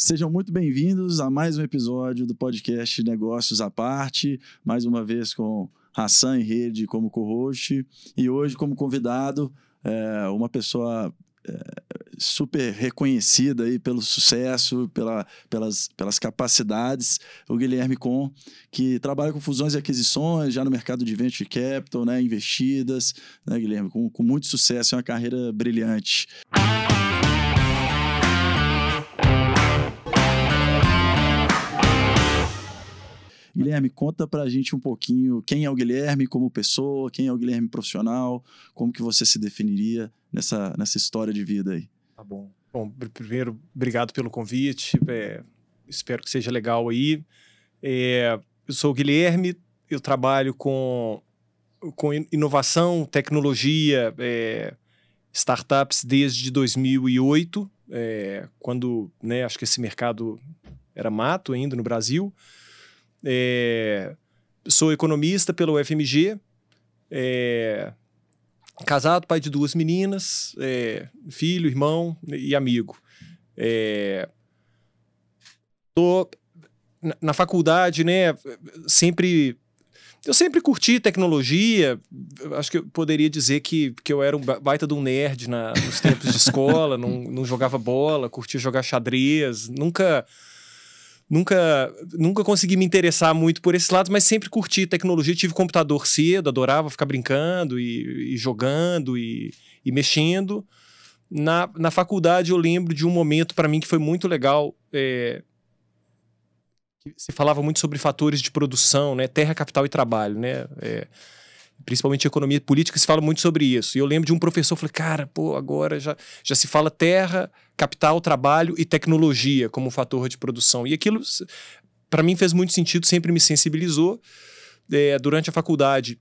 Sejam muito bem-vindos a mais um episódio do podcast Negócios à Parte, mais uma vez com Hassan Rede como co-host, e hoje como convidado, é, uma pessoa é, super reconhecida aí pelo sucesso, pela, pelas, pelas capacidades, o Guilherme Com, que trabalha com fusões e aquisições, já no mercado de venture capital, né, investidas, né, Guilherme, com, com muito sucesso, é uma carreira brilhante. Guilherme, conta pra gente um pouquinho quem é o Guilherme como pessoa, quem é o Guilherme profissional, como que você se definiria nessa, nessa história de vida aí. Tá bom. Bom, primeiro, obrigado pelo convite. É, espero que seja legal aí. É, eu sou o Guilherme, eu trabalho com, com inovação, tecnologia, é, startups desde 2008, é, quando né, acho que esse mercado era mato ainda no Brasil. É, sou economista pelo UFMG. É, casado, pai de duas meninas, é, filho, irmão e amigo. É, tô na, na faculdade, né? Sempre eu sempre curti tecnologia. Acho que eu poderia dizer que, que eu era um baita de um nerd na, nos tempos de escola, não, não jogava bola, curtia jogar xadrez, nunca nunca, nunca consegui me interessar muito por esses lados, mas sempre curti tecnologia. Tive computador cedo, adorava ficar brincando e, e jogando e, e, mexendo. Na, na faculdade, eu lembro de um momento para mim que foi muito legal. É, se falava muito sobre fatores de produção, né? terra, capital e trabalho. Né? É, principalmente economia política, se fala muito sobre isso. E eu lembro de um professor, falei, cara, pô, agora já, já se fala terra, capital, trabalho e tecnologia como fator de produção. E aquilo, para mim, fez muito sentido, sempre me sensibilizou. É, durante a faculdade,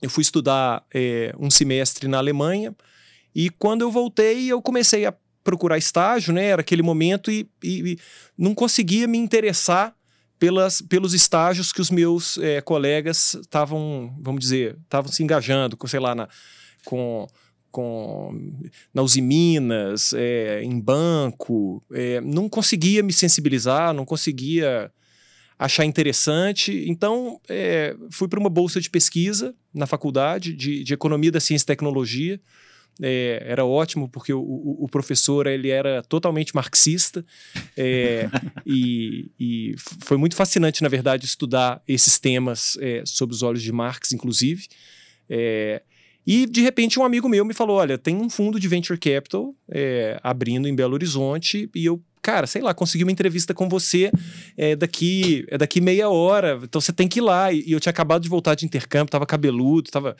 eu fui estudar é, um semestre na Alemanha, e quando eu voltei, eu comecei a procurar estágio, né? Era aquele momento e, e, e não conseguia me interessar pelas, pelos estágios que os meus é, colegas estavam, vamos dizer, estavam se engajando, com, sei lá, na, com, com na Usiminas, é, em banco, é, não conseguia me sensibilizar, não conseguia achar interessante. Então, é, fui para uma bolsa de pesquisa na faculdade de, de Economia da Ciência e Tecnologia, é, era ótimo porque o, o, professor ele era totalmente marxista é, e, e, foi muito fascinante na verdade estudar esses temas é, sob os olhos de Marx inclusive. É, e de repente um amigo meu me falou olha tem um fundo de venture capital é, abrindo em Belo Horizonte e eu cara, sei lá, consegui uma entrevista com você é, daqui, é daqui meia hora, então você tem que ir lá. E, eu tinha acabado de voltar de intercâmbio, tava cabeludo, tava,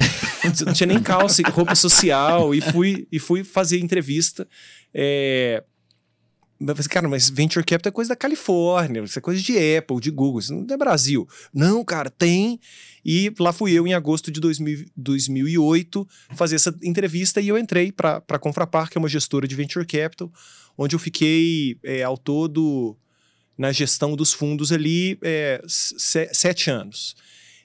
não tinha nem calça, roupa social, e fui, e fui fazer entrevista. É, mas, cara, mas venture capital é coisa da Califórnia, isso é coisa de Apple, de Google, isso não é Brasil. Não, cara, tem. E lá fui eu, em agosto de 2000, 2008, fazer essa entrevista e eu entrei para a Confrapar, que é uma gestora de venture capital, onde eu fiquei é, ao todo na gestão dos fundos ali é, sete anos.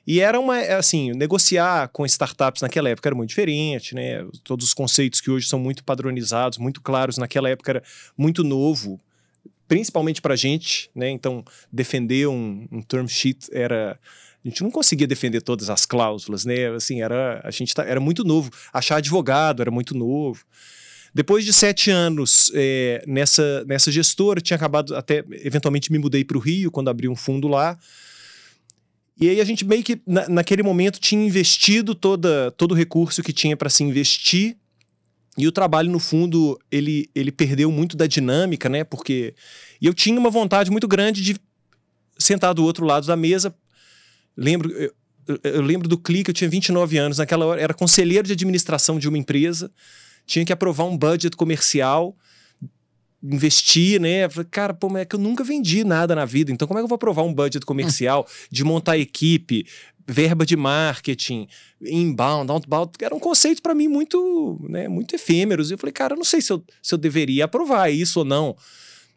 E era uma, é, assim, negociar com startups naquela época era muito diferente, né? Todos os conceitos que hoje são muito padronizados, muito claros, naquela época era muito novo, principalmente para a gente, né? Então, defender um, um term sheet era a gente não conseguia defender todas as cláusulas, né? Assim, era a gente tá, era muito novo. Achar advogado era muito novo. Depois de sete anos é, nessa, nessa gestora, tinha acabado até, eventualmente me mudei para o Rio, quando abri um fundo lá. E aí a gente meio que, na, naquele momento, tinha investido toda, todo o recurso que tinha para se investir. E o trabalho, no fundo, ele, ele perdeu muito da dinâmica, né? Porque e eu tinha uma vontade muito grande de sentar do outro lado da mesa. Lembro, eu, eu lembro do clique, eu tinha 29 anos, naquela hora era conselheiro de administração de uma empresa tinha que aprovar um budget comercial, investir, né? Falei, cara, pô, mas é que eu nunca vendi nada na vida, então como é que eu vou aprovar um budget comercial de montar equipe, verba de marketing, inbound, outbound, eram conceitos para mim muito, né, muito efêmeros. E eu falei, cara, eu não sei se eu, se eu deveria aprovar isso ou não.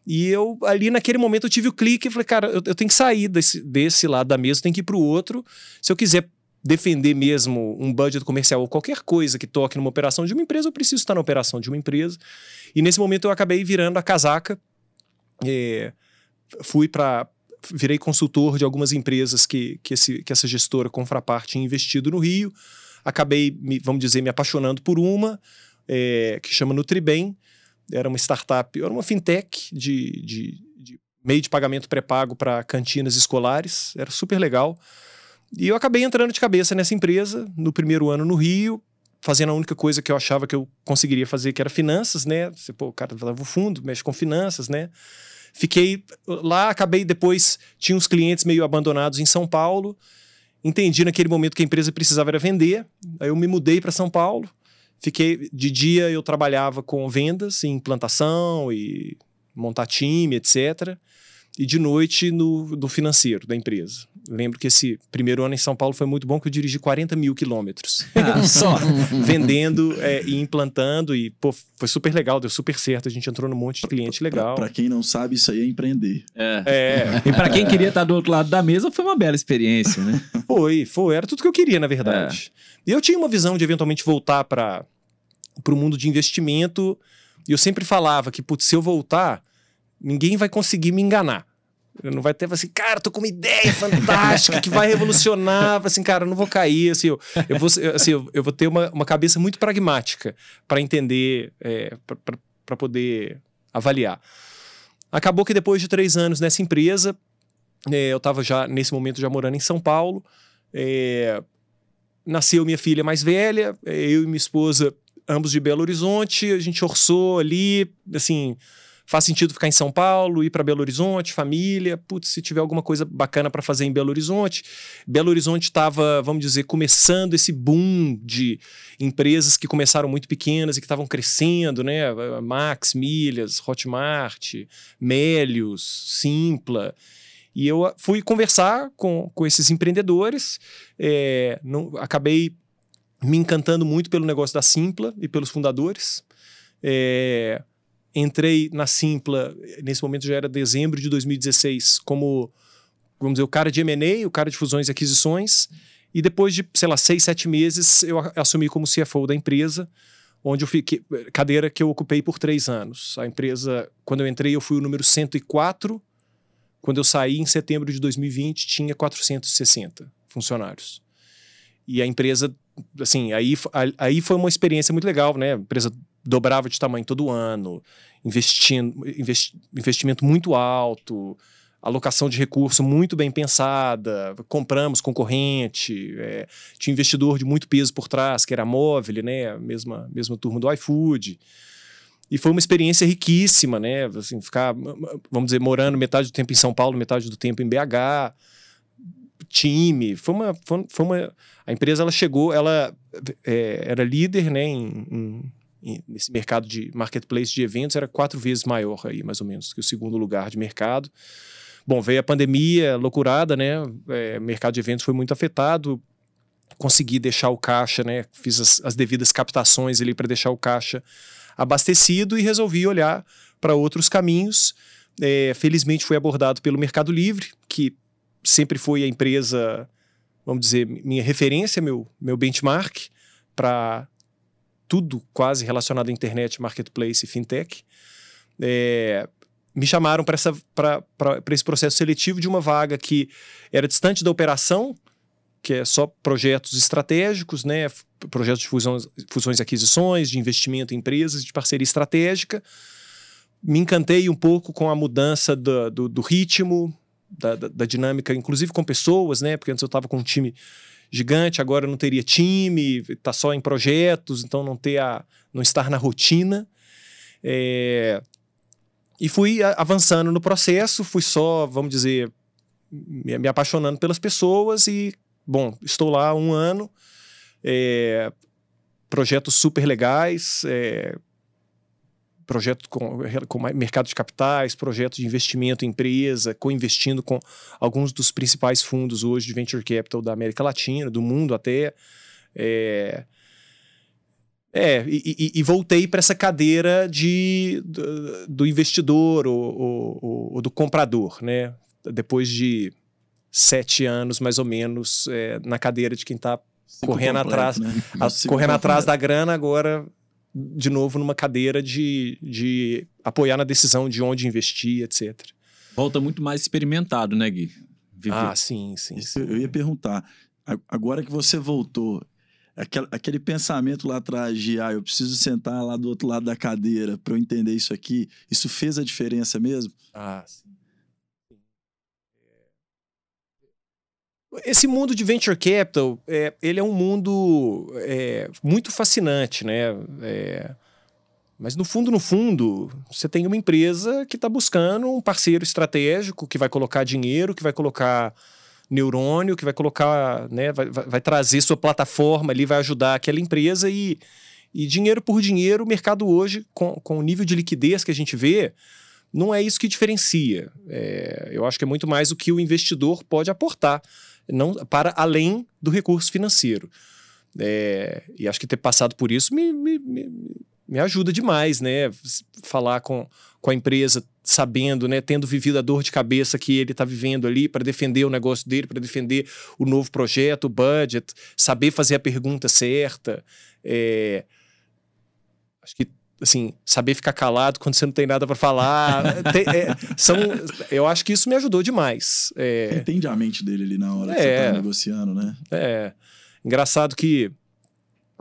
E eu, ali naquele momento, eu tive o clique e falei, cara, eu, eu tenho que sair desse, desse lado da mesa, eu tenho que ir para o outro. Se eu quiser defender mesmo um budget comercial ou qualquer coisa que toque numa operação de uma empresa, eu preciso estar na operação de uma empresa. E nesse momento eu acabei virando a casaca É, fui para virei consultor de algumas empresas que, que, esse, que essa gestora Confrapar tinha investido no Rio. Acabei, me, vamos dizer, me apaixonando por uma, é, que chama Nutribem. Era uma startup, era uma fintech de, de, de meio de pagamento pré-pago para cantinas escolares. Era super legal. E eu acabei entrando de cabeça nessa empresa no primeiro ano no Rio, fazendo a única coisa que eu achava que eu conseguiria fazer, que era finanças, né? Você, pô, o cara leva o fundo, mexe com finanças, né? Fiquei lá, acabei depois, tinha uns clientes meio abandonados em São Paulo. Entendi naquele momento que a empresa precisava era vender. Aí eu me mudei para São Paulo. Fiquei de dia eu trabalhava com vendas, implantação e montar time, etc e de noite no, no financeiro da empresa. Lembro que esse primeiro ano em São Paulo foi muito bom, que eu dirigi 40 mil quilômetros. Ah, só vendendo é, e implantando. E pô, foi super legal, deu super certo. A gente entrou num monte de cliente legal. Para quem não sabe, isso aí é empreender. É. é. E para quem queria estar do outro lado da mesa, foi uma bela experiência, né? Foi, foi. Era tudo que eu queria, na verdade. É. E eu tinha uma visão de eventualmente voltar para o mundo de investimento. E eu sempre falava que, putz, se eu voltar ninguém vai conseguir me enganar. Não vai ter assim, cara, tô com uma ideia fantástica que vai revolucionar. Assim, cara, eu não vou cair. Assim, eu, eu vou, assim, eu, eu, vou ter uma, uma cabeça muito pragmática para entender, é, para poder avaliar. Acabou que depois de três anos nessa empresa, é, eu estava já, nesse momento, já morando em São Paulo. É, nasceu minha filha mais velha, é, eu e minha esposa, ambos de Belo Horizonte. A gente orçou ali, assim Faz sentido ficar em São Paulo, ir para Belo Horizonte, família. Putz, se tiver alguma coisa bacana para fazer em Belo Horizonte. Belo Horizonte estava, vamos dizer, começando esse boom de empresas que começaram muito pequenas e que estavam crescendo, né? Max, Milhas, Hotmart, Melios, Simpla. E eu fui conversar com, com esses empreendedores, é, não, acabei me encantando muito pelo negócio da Simpla e pelos fundadores. É, entrei na Simpla, nesse momento já era dezembro de 2016, como, vamos dizer, o cara de M&A, o cara de fusões e aquisições, e depois de, sei lá, seis, sete meses, eu assumi como CFO da empresa, onde eu fiquei, cadeira que eu ocupei por três anos. A empresa, quando eu entrei, eu fui o número 104, quando eu saí em setembro de 2020, tinha 460 funcionários. E a empresa, assim, aí, aí foi uma experiência muito legal, né? Empresa dobrava de tamanho todo ano, investindo, investi, investimento muito alto, alocação de recurso muito bem pensada, compramos concorrente, é, tinha investidor de muito peso por trás, que era a Móvel, né, mesma, mesma turma do iFood. E foi uma experiência riquíssima, né? Assim, ficar, vamos dizer, morando metade do tempo em São Paulo, metade do tempo em BH, time. Foi uma, foi uma a empresa ela chegou, ela é, era líder, né, em, em nesse mercado de marketplace de eventos era quatro vezes maior aí, mais ou menos, que o segundo lugar de mercado. Bom, veio a pandemia, loucurada, né? É, mercado de eventos foi muito afetado. Consegui deixar o caixa, né? Fiz as, as devidas captações ali para deixar o caixa abastecido e resolvi olhar para outros caminhos. É, felizmente fui abordado pelo Mercado Livre, que sempre foi a empresa, vamos dizer, minha referência, meu, meu benchmark para tudo quase relacionado à internet, marketplace e fintech. É, me chamaram para esse processo seletivo de uma vaga que era distante da operação, que é só projetos estratégicos, né? projetos de fusões, fusões e aquisições, de investimento em empresas, de parceria estratégica. Me encantei um pouco com a mudança do, do, do ritmo, da, da, da, dinâmica, inclusive com pessoas, né? porque antes eu estava com um time gigante, agora não teria time, está só em projetos, então não ter a, não estar na rotina. É, e fui avançando no processo, fui só, vamos dizer, me, me apaixonando pelas pessoas e, bom, estou lá um ano, é, projetos super legais, é, projetos com, com mercado de capitais, projetos de investimento em empresa, co-investindo com alguns dos principais fundos hoje de venture capital da América Latina, do mundo até. É, é e, e voltei para essa cadeira de, do, do investidor ou, ou, ou, do comprador, né? Depois de sete anos, mais ou menos, é, na cadeira de quem está correndo completo, atrás, né? a, correndo atrás da grana, agora de novo numa cadeira de, de apoiar na decisão de onde investir, etc. Volta muito mais experimentado, né, Gui? Viver. Ah, sim, sim. Isso eu ia perguntar. Agora que você voltou, aquele, aquele pensamento lá atrás de, ah, eu preciso sentar lá do outro lado da cadeira para eu entender isso aqui, isso fez a diferença mesmo? Ah, sim. Esse mundo de venture capital, é, ele é um mundo é, muito fascinante, né? É, mas no fundo, no fundo, você tem uma empresa que está buscando um parceiro estratégico que vai colocar dinheiro, que vai colocar neurônio, que vai colocar, né? Vai, vai, trazer sua plataforma ali, vai ajudar aquela empresa e, e dinheiro por dinheiro, o mercado hoje, com, com o nível de liquidez que a gente vê, não é isso que diferencia. É, eu acho que é muito mais o que o investidor pode aportar, não para além do recurso financeiro. É, e acho que ter passado por isso me, me, me, me ajuda demais, né? Falar com, com a empresa, sabendo, né? Tendo vivido a dor de cabeça que ele está vivendo ali para defender o negócio dele, para defender o novo projeto, o budget, saber fazer a pergunta certa. É, acho que assim, saber ficar calado quando você não tem nada para falar. Tem- é, são, eu acho que isso me ajudou demais. É, Entende a mente dele ali na hora que você É. tá negociando, né? é engraçado que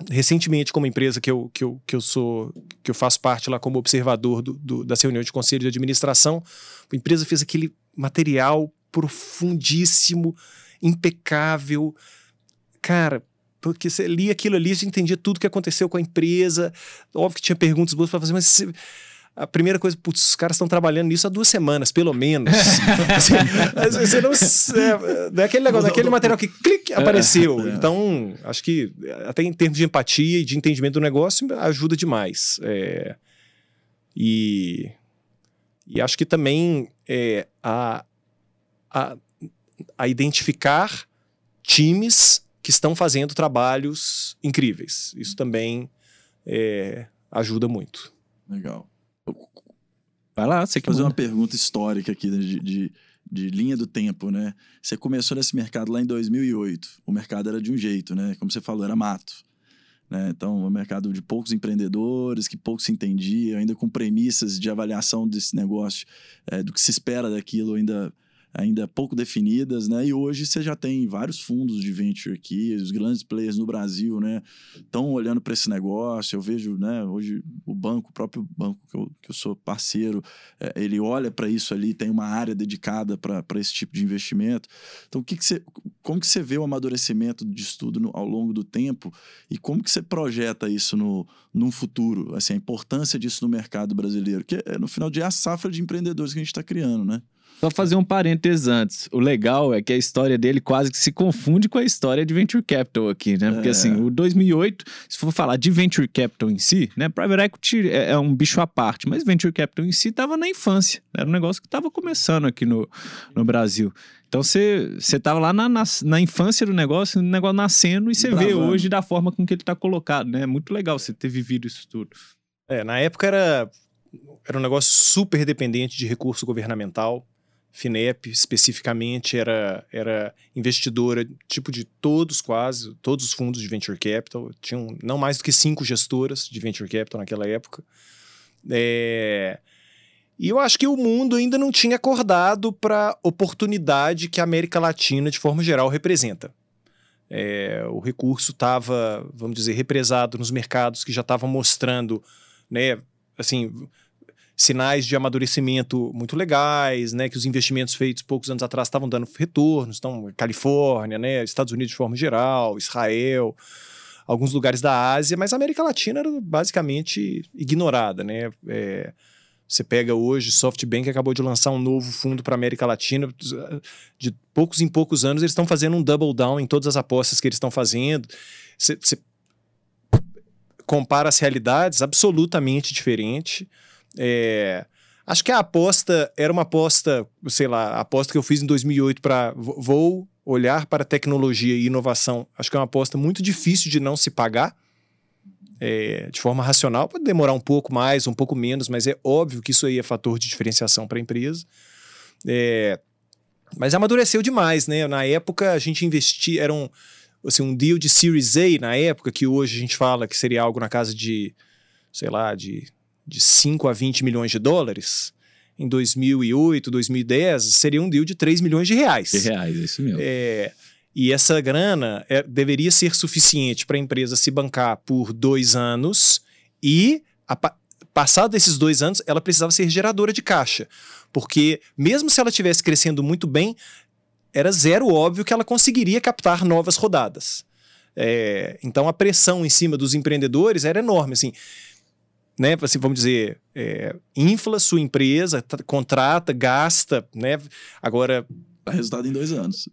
recentemente, como empresa que eu, que eu, que eu sou, que eu faço parte lá como observador do, do, das reuniões de conselho de administração, a empresa fez aquele material profundíssimo, impecável. Cara, porque você lia aquilo ali, você entendia tudo que aconteceu com a empresa. Óbvio que tinha perguntas boas para fazer, mas você- a primeira coisa, putz, os caras estão trabalhando nisso há duas semanas, pelo menos. Assim, mas você não, é, não é negócio, não é aquele material que clique, apareceu. É. Então, acho que até em termos de empatia e de entendimento do negócio, ajuda demais. É, e, e acho que também é, a, a, a identificar times que estão fazendo trabalhos incríveis. Isso também é, ajuda muito. Legal. Vai lá, você Vou que fazer uma pergunta histórica aqui de, de, de linha do tempo, né? Você começou nesse mercado lá em 2008. O mercado era de um jeito, né? Como você falou, era mato. Né? Então, é um mercado de poucos empreendedores, que pouco se entendia, ainda com premissas de avaliação desse negócio, é, do que se espera daquilo ainda ainda pouco definidas, né? E hoje você já tem vários fundos de venture aqui, os grandes players no Brasil, né? Estão olhando para esse negócio. Eu vejo, né? Hoje o banco, o próprio banco que eu, que eu sou parceiro, é, ele olha para isso ali, tem uma área dedicada para esse tipo de investimento. Então, o que, que você, como que você vê o amadurecimento de estudo no- ao longo do tempo e como que você projeta isso no, num futuro? Assim, a importância disso no mercado brasileiro, que é, no final de é a safra de empreendedores que a gente está criando, né? Só fazer um parênteses antes. O legal é que a história dele quase que se confunde com a história de Venture Capital aqui, né? Porque É. assim, o 2008, se for falar de Venture Capital em si, né? Private Equity é, é um bicho à parte, mas Venture Capital em si estava na infância. Era um negócio que estava começando aqui no, no Brasil. Então você estava lá na, na, na infância do negócio, o negócio nascendo, e você vê hoje da forma com que ele está colocado, né? É muito legal você ter vivido isso tudo. É, na época era, era um negócio super dependente de recurso governamental. Finep, especificamente, era, era investidora, tipo de todos quase, todos os fundos de venture capital. Tinham não mais do que cinco gestoras de venture capital naquela época. É, E eu acho que o mundo ainda não tinha acordado para a oportunidade que a América Latina, de forma geral, representa. É, o recurso estava, vamos dizer, represado nos mercados que já estavam mostrando, né, assim, sinais de amadurecimento muito legais, né, que os investimentos feitos poucos anos atrás estavam dando retornos, então Califórnia, né, Estados Unidos de forma geral, Israel, alguns lugares da Ásia, mas a América Latina era basicamente ignorada, né? É, você pega hoje, SoftBank acabou de lançar um novo fundo para a América Latina. De poucos em poucos anos, eles estão fazendo um double down em todas as apostas que eles estão fazendo. Você, compara as realidades, absolutamente diferente. É, acho que a aposta era uma aposta, sei lá, a aposta que eu fiz em 2008 para vou olhar para tecnologia e inovação. Acho que é uma aposta muito difícil de não se pagar é, de forma racional. Pode demorar um pouco mais, um pouco menos, mas é óbvio que isso aí é fator de diferenciação para a empresa. É, mas amadureceu demais, né? Na época a gente investia, era um, assim, um deal de Series A na época, que hoje a gente fala que seria algo na casa de sei lá, de, de 5 a 20 milhões de dólares, em 2008, 2010, seria um deal de 3 milhões de reais. De reais, é isso mesmo. É, e essa grana é, deveria ser suficiente para a empresa se bancar por dois anos e, a, passado esses dois anos, ela precisava ser geradora de caixa. Porque, mesmo se ela estivesse crescendo muito bem, era zero óbvio que ela conseguiria captar novas rodadas. É, então, a pressão em cima dos empreendedores era enorme. Assim, né, assim, vamos dizer, é, infla sua empresa, contrata, gasta, né? Agora. Dá resultado em dois anos.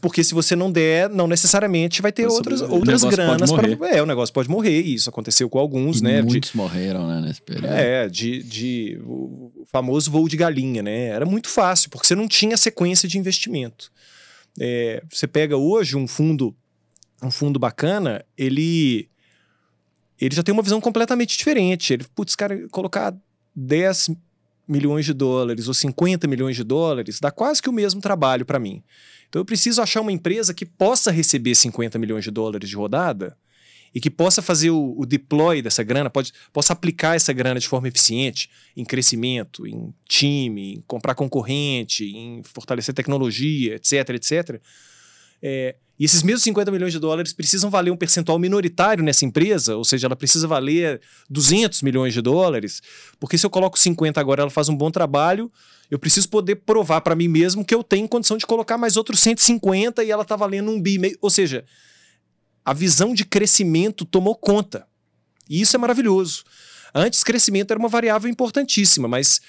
Porque se você não der, não necessariamente vai ter outras, outras granas para. É, o negócio pode morrer, e isso aconteceu com alguns, e né? Muitos de, morreram, né, nesse período. É, de, de o famoso voo de galinha, né? Era muito fácil, porque você não tinha sequência de investimento. É, você pega hoje um fundo, um fundo bacana, ele ele já tem uma visão completamente diferente. Ele, putz, cara, colocar 10 milhões de dólares ou 50 milhões de dólares dá quase que o mesmo trabalho para mim. Então eu preciso achar uma empresa que possa receber 50 milhões de dólares de rodada e que possa fazer o, o deploy dessa grana, pode, possa aplicar essa grana de forma eficiente em crescimento, em time, em comprar concorrente, em fortalecer tecnologia, etc, etc. É, e esses mesmos 50 milhões de dólares precisam valer um percentual minoritário nessa empresa, ou seja, ela precisa valer 200 milhões de dólares, porque se eu coloco 50 agora, ela faz um bom trabalho, eu preciso poder provar para mim mesmo que eu tenho condição de colocar mais outros 150 e ela está valendo um bi. Ou seja, a visão de crescimento tomou conta. E isso é maravilhoso. Antes, crescimento era uma variável importantíssima, mas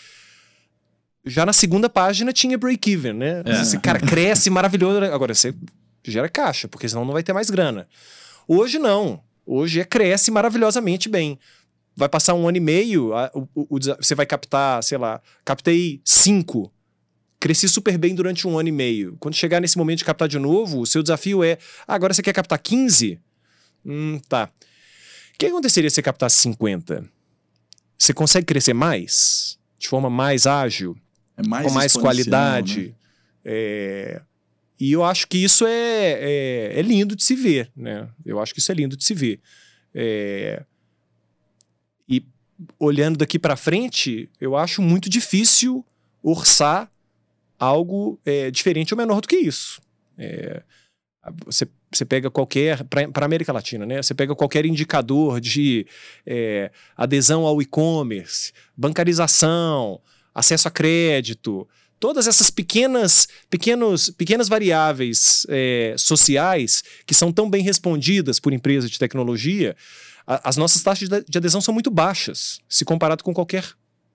já na segunda página tinha break-even, né? É. Esse cara cresce maravilhoso. Agora, você gera caixa, porque senão não vai ter mais grana. Hoje não. Hoje é cresce maravilhosamente bem vai passar um ano e meio, a, o, o, você vai captar, sei lá, captei cinco. Cresci super bem durante um ano e meio. Quando chegar nesse momento de captar de novo, o seu desafio é: ah, agora você quer captar 15? Hum, tá. O que aconteceria se você captasse 50? Você consegue crescer mais? De forma mais ágil? É mais com mais qualidade? Né? É... E eu acho que isso é, é, é, lindo de se ver, né? Eu acho que isso é lindo de se ver. É olhando daqui para frente, eu acho muito difícil orçar algo é, diferente ou menor do que isso. É, você, você pega qualquer, para a América Latina, né? Você pega qualquer indicador de é, adesão ao e-commerce, bancarização, acesso a crédito, todas essas pequenas, pequenos, pequenas variáveis é, sociais que são tão bem respondidas por empresas de tecnologia, as nossas taxas de adesão são muito baixas, se comparado com qualquer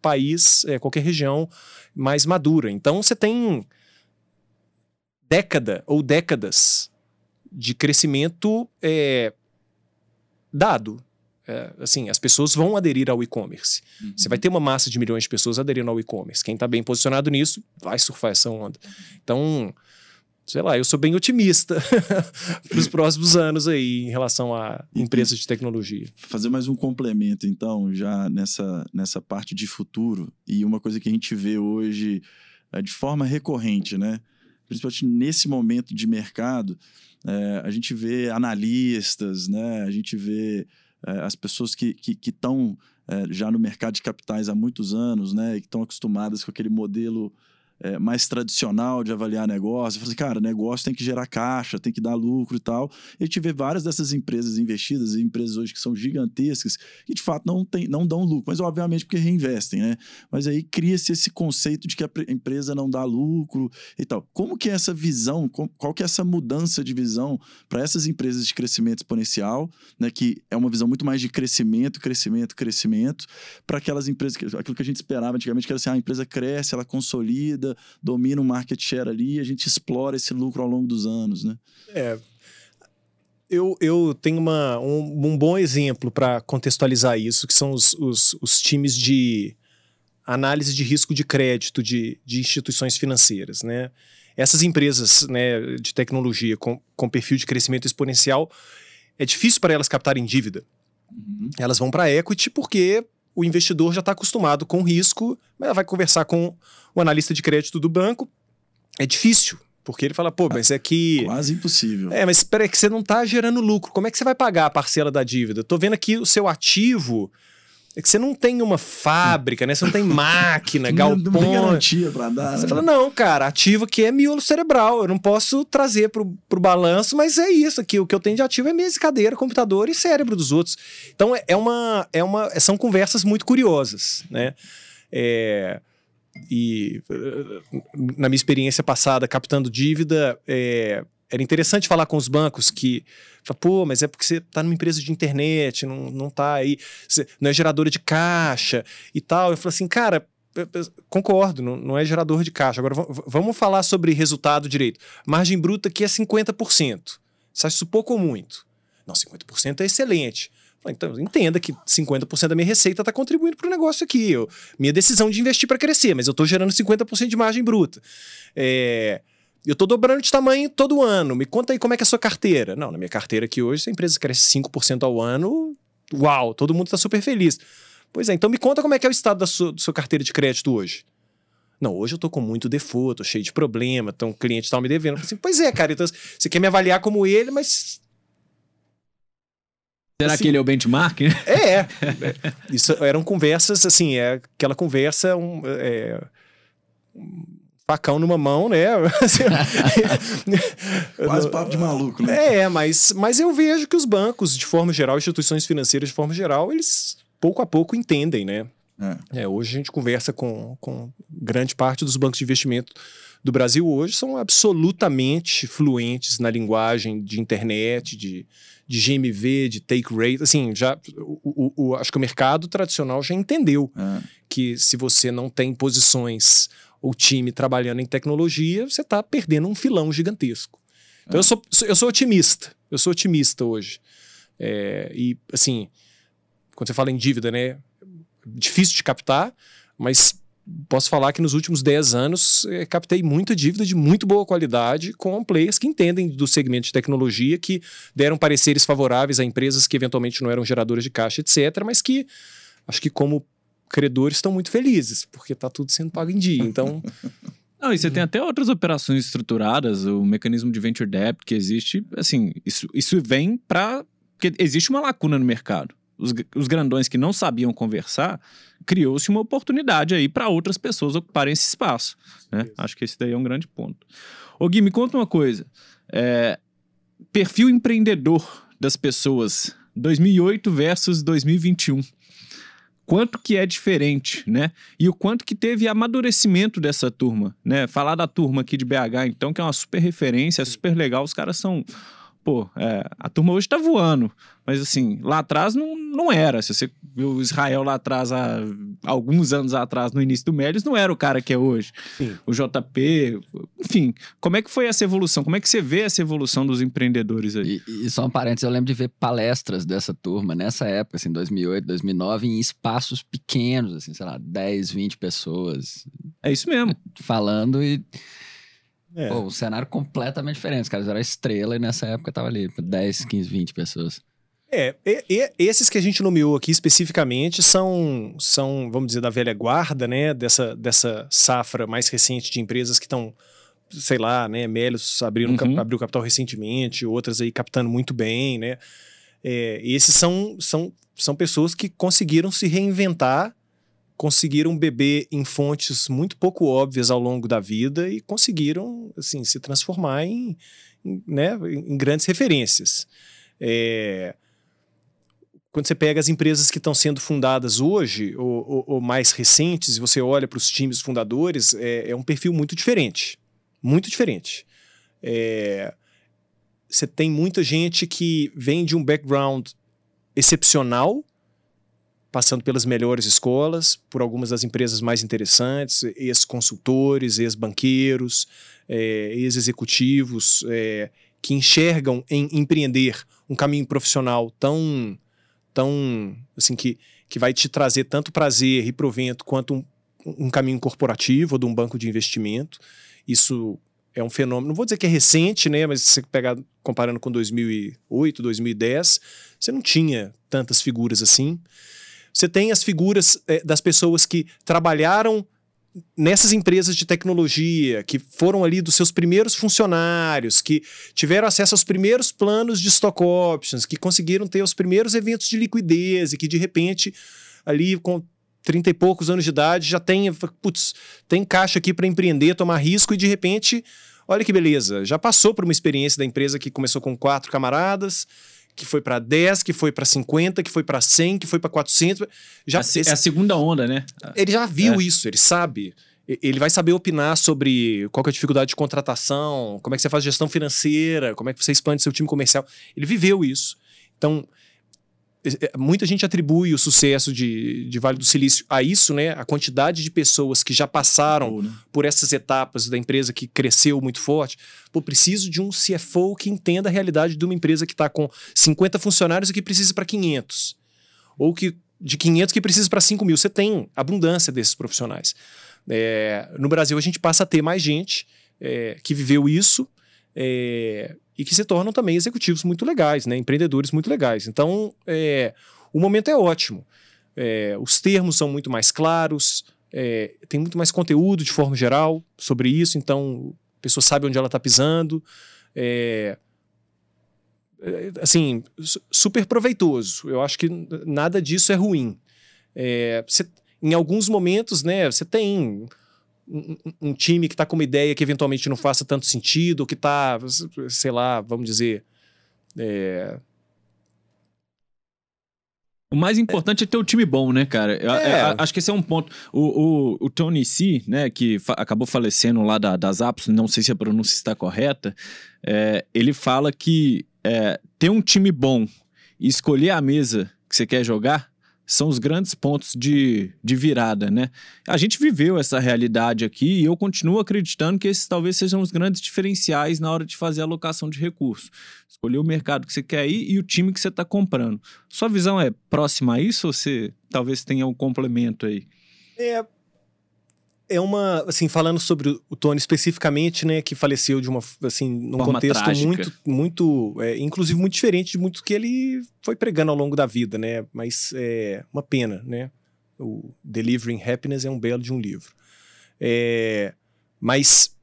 país, é, qualquer região mais madura. Então você tem década ou décadas de crescimento é, dado. É, assim, as pessoas vão aderir ao e-commerce. Uhum. Você vai ter uma massa de milhões de pessoas aderindo ao e-commerce. Quem está bem posicionado nisso vai surfar essa onda. Então, sei lá, eu sou bem otimista para os próximos anos aí em relação a empresas de tecnologia. Fazer mais um complemento, então, já nessa, nessa parte de futuro, e uma coisa que a gente vê hoje é, de forma recorrente, né? Principalmente nesse momento de mercado, é, a gente vê analistas, né? A gente vê as pessoas que estão que, que é, já no mercado de capitais há muitos anos, né? E que estão acostumadas com aquele modelo é, mais tradicional de avaliar negócio. Eu falei, cara, negócio tem que gerar caixa, tem que dar lucro e tal. E vê várias dessas empresas investidas, empresas hoje que são gigantescas, que de fato não, tem, não dão lucro, mas obviamente porque reinvestem, né? Mas aí cria-se esse conceito de que a empresa não dá lucro e tal. Como que é essa visão, qual que é essa mudança de visão para essas empresas de crescimento exponencial, né? Que é uma visão muito mais de crescimento, crescimento, crescimento, para aquelas empresas, aquilo que a gente esperava antigamente, que era assim, ah, a empresa cresce, ela consolida, domina o market share ali e a gente explora esse lucro ao longo dos anos, né? É. Eu, eu tenho uma, um, um bom exemplo para contextualizar isso, que são os, os, os, times de análise de risco de crédito de, de instituições financeiras, né? Essas empresas né, de tecnologia com, com perfil de crescimento exponencial, é difícil para elas captarem dívida. Uhum. Elas vão para equity porque o investidor já está acostumado com o risco, vai conversar com o analista de crédito do banco. É difícil, porque ele fala, pô, mas é que. Quase impossível. É, mas espera que você não está gerando lucro. Como é que você vai pagar a parcela da dívida? Estou vendo aqui o seu ativo é que você não tem uma fábrica, né? Você não tem máquina, Não, galpão. não tem garantia pra dar. Você né? fala, não, cara, ativo aqui é miolo cerebral. Eu não posso trazer pro, pro balanço, mas é isso aqui. O que eu tenho de ativo é mesa, e cadeira, computador e cérebro dos outros. Então, é- é uma, é uma, são conversas muito curiosas, né? É, e eh, na minha experiência passada, captando dívida, é, era interessante falar com os bancos que, pô, mas é porque você está numa empresa de internet, não, não tá aí, não é geradora de caixa e tal. Eu falei assim, cara, concordo, não, não é gerador de caixa. Agora vamos falar sobre resultado direito. Margem bruta aqui é 50%. Você acha isso pouco ou muito? Não, 50% é excelente. Então, entenda que 50% da minha receita está contribuindo para o negócio aqui. Eu, minha decisão de investir para crescer, mas eu estou gerando 50% de margem bruta. É, eu estou dobrando de tamanho todo ano. Me conta aí como é que é a sua carteira. Não, na minha carteira aqui hoje, se a empresa cresce 5% ao ano, uau, todo mundo está super feliz. Pois é, então me conta como é que é o estado da sua, da sua carteira de crédito hoje. Não, hoje eu tô com muito default, tô cheio de problema, então o cliente tá me devendo. Assim, pois é, cara, então você quer me avaliar como ele, mas Será Assim- que ele é o benchmark? é, é. Isso eram conversas, assim, é aquela conversa, um, é, facão numa mão, né? Quase papo de maluco, né? É, mas, mas eu vejo que os bancos, de forma geral, instituições financeiras de forma geral, eles pouco a pouco entendem, né? É. É, hoje a gente conversa com, com grande parte dos bancos de investimento do Brasil hoje são absolutamente fluentes na linguagem de internet, de, de GMV, de take rate. Assim, já o, o- o- acho que o mercado tradicional já entendeu É. que se você não tem posições ou time trabalhando em tecnologia, você está perdendo um filão gigantesco. Então eu, sou, eu sou otimista. Eu sou otimista hoje. É, e, assim, quando você fala em dívida, né? Difícil de captar, mas posso falar que nos últimos 10 anos eh, captei muita dívida de muito boa qualidade com players que entendem do segmento de tecnologia, que deram pareceres favoráveis a empresas que eventualmente não eram geradoras de caixa, etc., mas que acho que como credores estão muito felizes, porque está tudo sendo pago em dia. Então, Não, e você tem até outras operações estruturadas, o mecanismo de venture debt que existe, assim, isso, isso vem para porque existe uma lacuna no mercado. Os, os grandões que não sabiam conversar, criou-se uma oportunidade aí para outras pessoas ocuparem esse espaço. Né? Acho que esse daí é um grande ponto. Ô Gui, me conta uma coisa. É, perfil empreendedor das pessoas, 2008 versus 2021 quanto que é diferente, né? E o quanto que teve amadurecimento dessa turma, né? Falar da turma aqui de BH, então, que é uma super referência, é super legal, os caras são... Pô, é, a turma hoje tá voando, mas assim, lá atrás não, não era. Se você viu o Israel lá atrás, há alguns anos atrás, no início do Mélios, não era o cara que é hoje. Sim. O JP, enfim, como é que foi essa evolução? Como é que você vê essa evolução dos empreendedores aí? E, e só um parênteses, eu lembro de ver palestras dessa turma nessa época, assim, 2008, 2009, em espaços pequenos, assim, sei lá, 10, 20 pessoas É isso mesmo. falando e é. pô, o cenário completamente diferente. Os caras eram estrela e nessa época tava ali 10, 15, 20 pessoas. É, e- e- esses que a gente nomeou aqui especificamente são, são, vamos dizer, da velha guarda, né? Dessa, dessa safra mais recente de empresas que estão, sei lá, né? Melios abriu, Uhum. abriu capital recentemente, outras aí captando muito bem, né? É, esses são, são, são pessoas que conseguiram se reinventar, conseguiram beber em fontes muito pouco óbvias ao longo da vida e conseguiram, assim, se transformar em, em, né, em grandes referências. É, quando você pega as empresas que estão sendo fundadas hoje, ou, ou- ou mais recentes, e você olha para os times fundadores, é, é um perfil muito diferente. Muito diferente. É, você tem muita gente que vem de um background excepcional, passando pelas melhores escolas, por algumas das empresas mais interessantes, ex-consultores, ex-banqueiros, é, ex-executivos, é, que enxergam em empreender um caminho profissional tão tão assim que, que vai te trazer tanto prazer e provento quanto um, um caminho corporativo ou de um banco de investimento. Isso é um fenômeno, não vou dizer que é recente, né, mas se você pegar comparando com 2008, 2010, você não tinha tantas figuras assim. Você tem as figuras eh, das pessoas que trabalharam nessas empresas de tecnologia, que foram ali dos seus primeiros funcionários, que tiveram acesso aos primeiros planos de stock options, que conseguiram ter os primeiros eventos de liquidez e que de repente ali com 30 e poucos anos de idade, já tem, putz, tem caixa aqui para empreender, tomar risco e de repente, olha que beleza, já passou por uma experiência da empresa que começou com quatro camaradas, que foi para 10, que foi para 50, que foi para 100, que foi para 400. Já, é, a, é a segunda onda, né? Ele já viu é. isso, ele sabe. Ele vai saber opinar sobre qual é a dificuldade de contratação, como é que você faz gestão financeira, como é que você expande seu time comercial. Ele viveu isso. Então, muita gente atribui o sucesso de, de Vale do Silício a isso, né? A quantidade de pessoas que já passaram né? por essas etapas da empresa que cresceu muito forte. Pô, preciso de um CFO que entenda a realidade de uma empresa que está com 50 funcionários e que precisa para 500. Ou que de 500 que precisa para 5 mil. Você tem abundância desses profissionais. É, no Brasil, a gente passa a ter mais gente é, que viveu isso. É, e que se tornam também executivos muito legais, né? empreendedores muito legais. Então, é, o momento é ótimo. É, os termos são muito mais claros, é, tem muito mais conteúdo de forma geral sobre isso, então a pessoa sabe onde ela está pisando. É, é, assim, super proveitoso. Eu acho que nada disso é ruim. É, cê, em alguns momentos, né, você tem um, um, time que está com uma ideia que eventualmente não faça tanto sentido, que está, sei lá, vamos dizer. É... O mais importante é. é ter um time bom, né, cara? É. acho que esse é um ponto. O, o, o Tony C, né, que fa acabou falecendo lá da, das Apps, não sei se a pronúncia está correta, é, ele fala que é, ter um time bom e escolher a mesa que você quer jogar são os grandes pontos de, de virada, né? A gente viveu essa realidade aqui e eu continuo acreditando que esses talvez sejam os grandes diferenciais na hora de fazer a alocação de recursos. Escolher o mercado que você quer ir e o time que você está comprando. Sua visão é próxima a isso ou você talvez tenha um complemento aí? É, é uma, assim, falando sobre o Tony especificamente, né, que faleceu de uma, assim, num Forma contexto trágica. muito, muito, é, inclusive muito diferente de muito que ele foi pregando ao longo da vida, né, mas é uma pena, né, o Delivering Happiness é um belo de um livro. É, mas,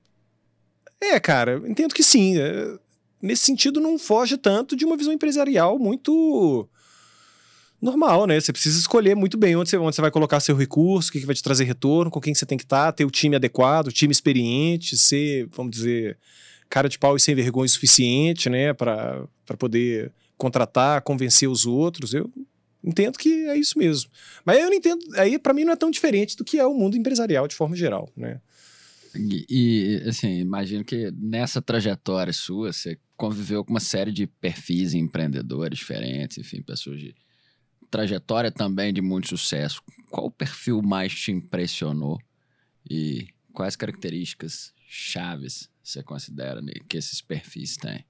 é, cara, entendo que sim, é, nesse sentido não foge tanto de uma visão empresarial muito normal, né? Você precisa escolher muito bem onde você, onde você vai colocar seu recurso, o que, que vai te trazer retorno, com quem você tem que estar, tá, ter o time adequado, o time experiente, ser, vamos dizer, cara de pau e sem vergonha o suficiente, né? Para poder contratar, convencer os outros. Eu entendo que é isso mesmo. Mas eu não entendo, aí para mim não é tão diferente do que é o mundo empresarial de forma geral, né? E, e, assim, imagino que nessa trajetória sua, você conviveu com uma série de perfis empreendedores diferentes, enfim, pessoas de trajetória também de muito sucesso, qual o perfil mais te impressionou e quais características chaves você considera que esses perfis têm?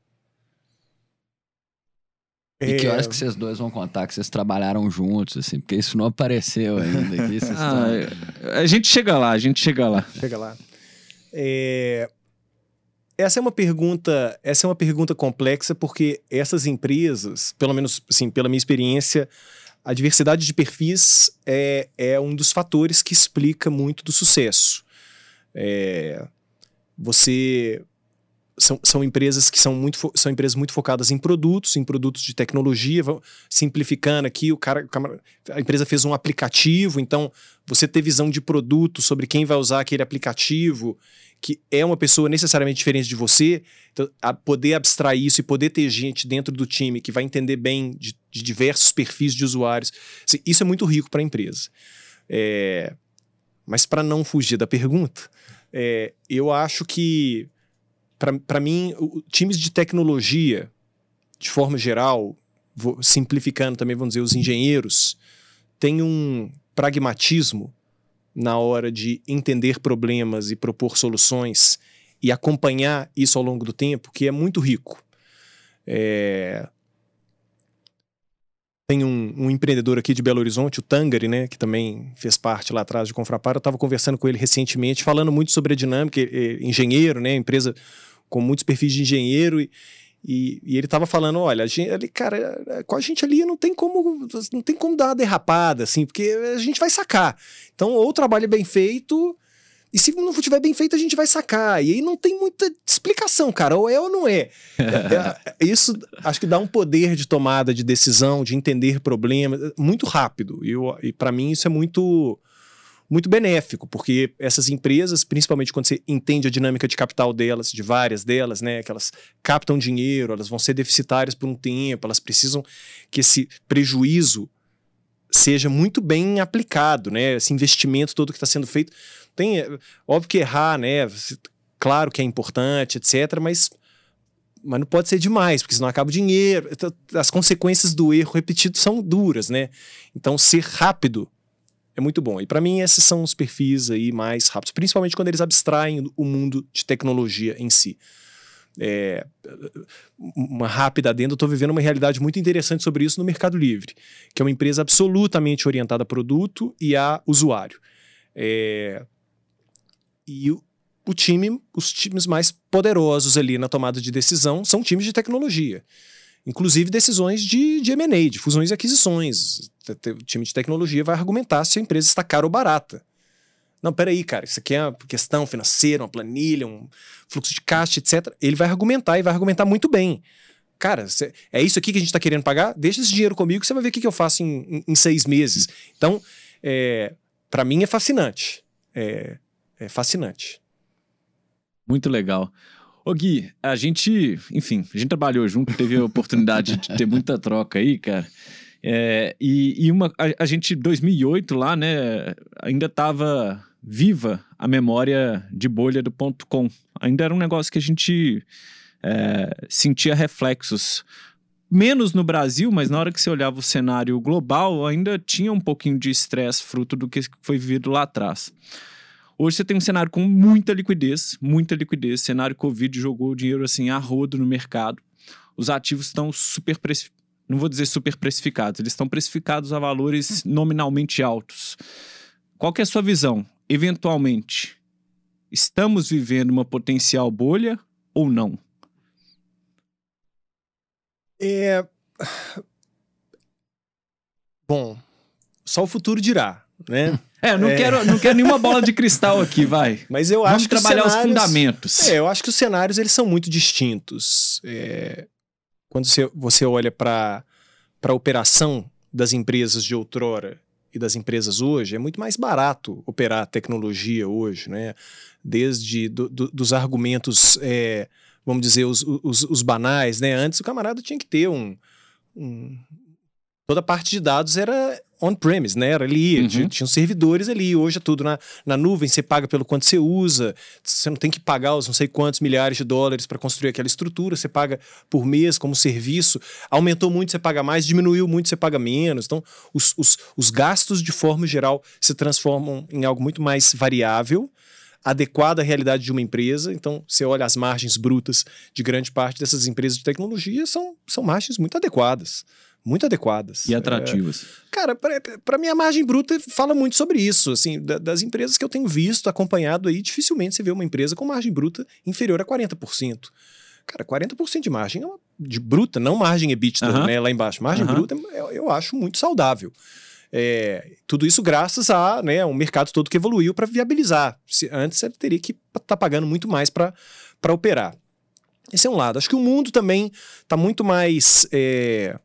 E que horas é. que vocês dois vão contar que vocês trabalharam juntos, assim, porque isso não apareceu ainda aqui. ah, A gente chega lá, a gente chega lá. Chega lá. É... Essa é uma pergunta, essa é uma pergunta complexa porque essas empresas, pelo menos assim, pela minha experiência, a diversidade de perfis é, é um dos fatores que explica muito do sucesso. É, você são, são empresas que são muito são empresas muito focadas em produtos, em produtos de tecnologia. Simplificando aqui, o cara, a empresa fez um aplicativo, então você ter visão de produto sobre quem vai usar aquele aplicativo que é uma pessoa necessariamente diferente de você, então, poder abstrair isso e poder ter gente dentro do time que vai entender bem de, de diversos perfis de usuários, assim, isso é muito rico para a empresa. É, mas para não fugir da pergunta, é, eu acho que, para mim, times de tecnologia, de forma geral, vou, simplificando também, vamos dizer, os engenheiros, têm um pragmatismo na hora de entender problemas e propor soluções e acompanhar isso ao longo do tempo, que é muito rico. É... Tem um, um, empreendedor aqui de Belo Horizonte, o Tangari, né, que também fez parte lá atrás de Confrapar. Eu estava conversando com ele recentemente, falando muito sobre a dinâmica, engenheiro, né, empresa com muitos perfis de engenheiro, e, e, e ele estava falando, olha, gente, ali, cara, com a gente ali não tem como não tem como dar uma derrapada, assim, porque a gente vai sacar. Então, ou o trabalho é bem feito, E se não tiver bem feito, a gente vai sacar. E aí não tem muita explicação, cara. Ou é ou não é. é, é isso acho que dá um poder de tomada de decisão, de entender problemas, muito rápido. E, e para mim isso é muito muito benéfico, porque essas empresas, principalmente quando você entende a dinâmica de capital delas, de várias delas, né, que elas captam dinheiro, elas vão ser deficitárias por um tempo, elas precisam que esse prejuízo seja muito bem aplicado, né, esse investimento todo que está sendo feito. Tem, é, óbvio que errar, né, claro que é importante, etc, mas mas não pode ser demais, porque senão acaba o dinheiro. As consequências do erro repetido são duras, né? Então, ser rápido é muito bom. E para mim, esses são os perfis aí mais rápidos, principalmente quando eles abstraem o mundo de tecnologia em si. É, uma rápida adenda, eu estou vivendo uma realidade muito interessante sobre isso no Mercado Livre, que é uma empresa absolutamente orientada a produto e a usuário. É, e o, o time, os times mais poderosos ali na tomada de decisão são times de tecnologia. Inclusive decisões de, de M&A, de fusões e aquisições. O time de tecnologia vai argumentar se a empresa está cara ou barata. Não, peraí, cara, isso aqui é uma questão financeira, uma planilha, um fluxo de caixa, etc. Ele vai argumentar e vai argumentar muito bem. Cara, cê- é isso aqui que a gente está querendo pagar? Deixa esse dinheiro comigo que você vai ver o que, que eu faço em, em- em seis meses. Então, é, para mim é fascinante. É, é fascinante. Muito legal. Ô Gui, a gente, enfim, a gente trabalhou junto, teve a oportunidade de ter muita troca aí, cara. É, e, e uma, a, a gente, 2008 lá, né, ainda tava viva a memória de bolha do ponto .com. Ainda era um negócio que a gente é, sentia reflexos. Menos no Brasil, mas na hora que você olhava o cenário global, ainda tinha um pouquinho de estresse fruto do que foi vivido lá atrás. Hoje você tem um cenário com muita liquidez, muita liquidez. Cenário Covid jogou o dinheiro assim a rodo no mercado. Os ativos estão super precificados. Não vou dizer super precificados, eles estão precificados a valores nominalmente altos. Qual que é a sua visão? Eventualmente, estamos vivendo uma potencial bolha ou não? É... Bom, só o futuro dirá, né? É, não, É. Quero, não quero nenhuma bola de cristal aqui, vai. Mas eu Vamos acho que os trabalhar os cenários- fundamentos. É, eu acho que os cenários eles são muito distintos. É, quando você, você olha para a operação das empresas de outrora e das empresas hoje, é muito mais barato operar tecnologia hoje, né? Desde do- do- dos argumentos, é, vamos dizer, os, os, os banais, né? Antes o camarada tinha que ter um, um- toda a parte de dados era on-premise, né? Era ali, Uhum. tinha, servidores ali. Hoje é tudo na, na nuvem, você paga pelo quanto você usa, você não tem que pagar os não sei quantos milhares de dólares para construir aquela estrutura, você paga por mês como serviço. Aumentou muito, você paga mais, diminuiu muito, você paga menos. Então, os, os, os gastos, de forma geral, se transformam em algo muito mais variável. Adequado à realidade de uma empresa. Então, você olha as margens brutas de grande parte dessas empresas de tecnologia, são, são margens muito adequadas. Muito adequadas. E atrativas. Cara, para mim a margem bruta fala muito sobre isso. Assim, da- das empresas que eu tenho visto, acompanhado aí, dificilmente você vê uma empresa com margem bruta inferior a 40%. Cara, 40% de margem é uma, de bruta, não margem EBITDA, Aham. né, lá embaixo. Margem Aham. bruta eu, eu acho muito saudável. É, tudo isso graças a né, um mercado todo que evoluiu para viabilizar. Se, antes você teria que estar pagando muito mais para operar. Esse é um lado. Acho que o mundo também está muito mais. é,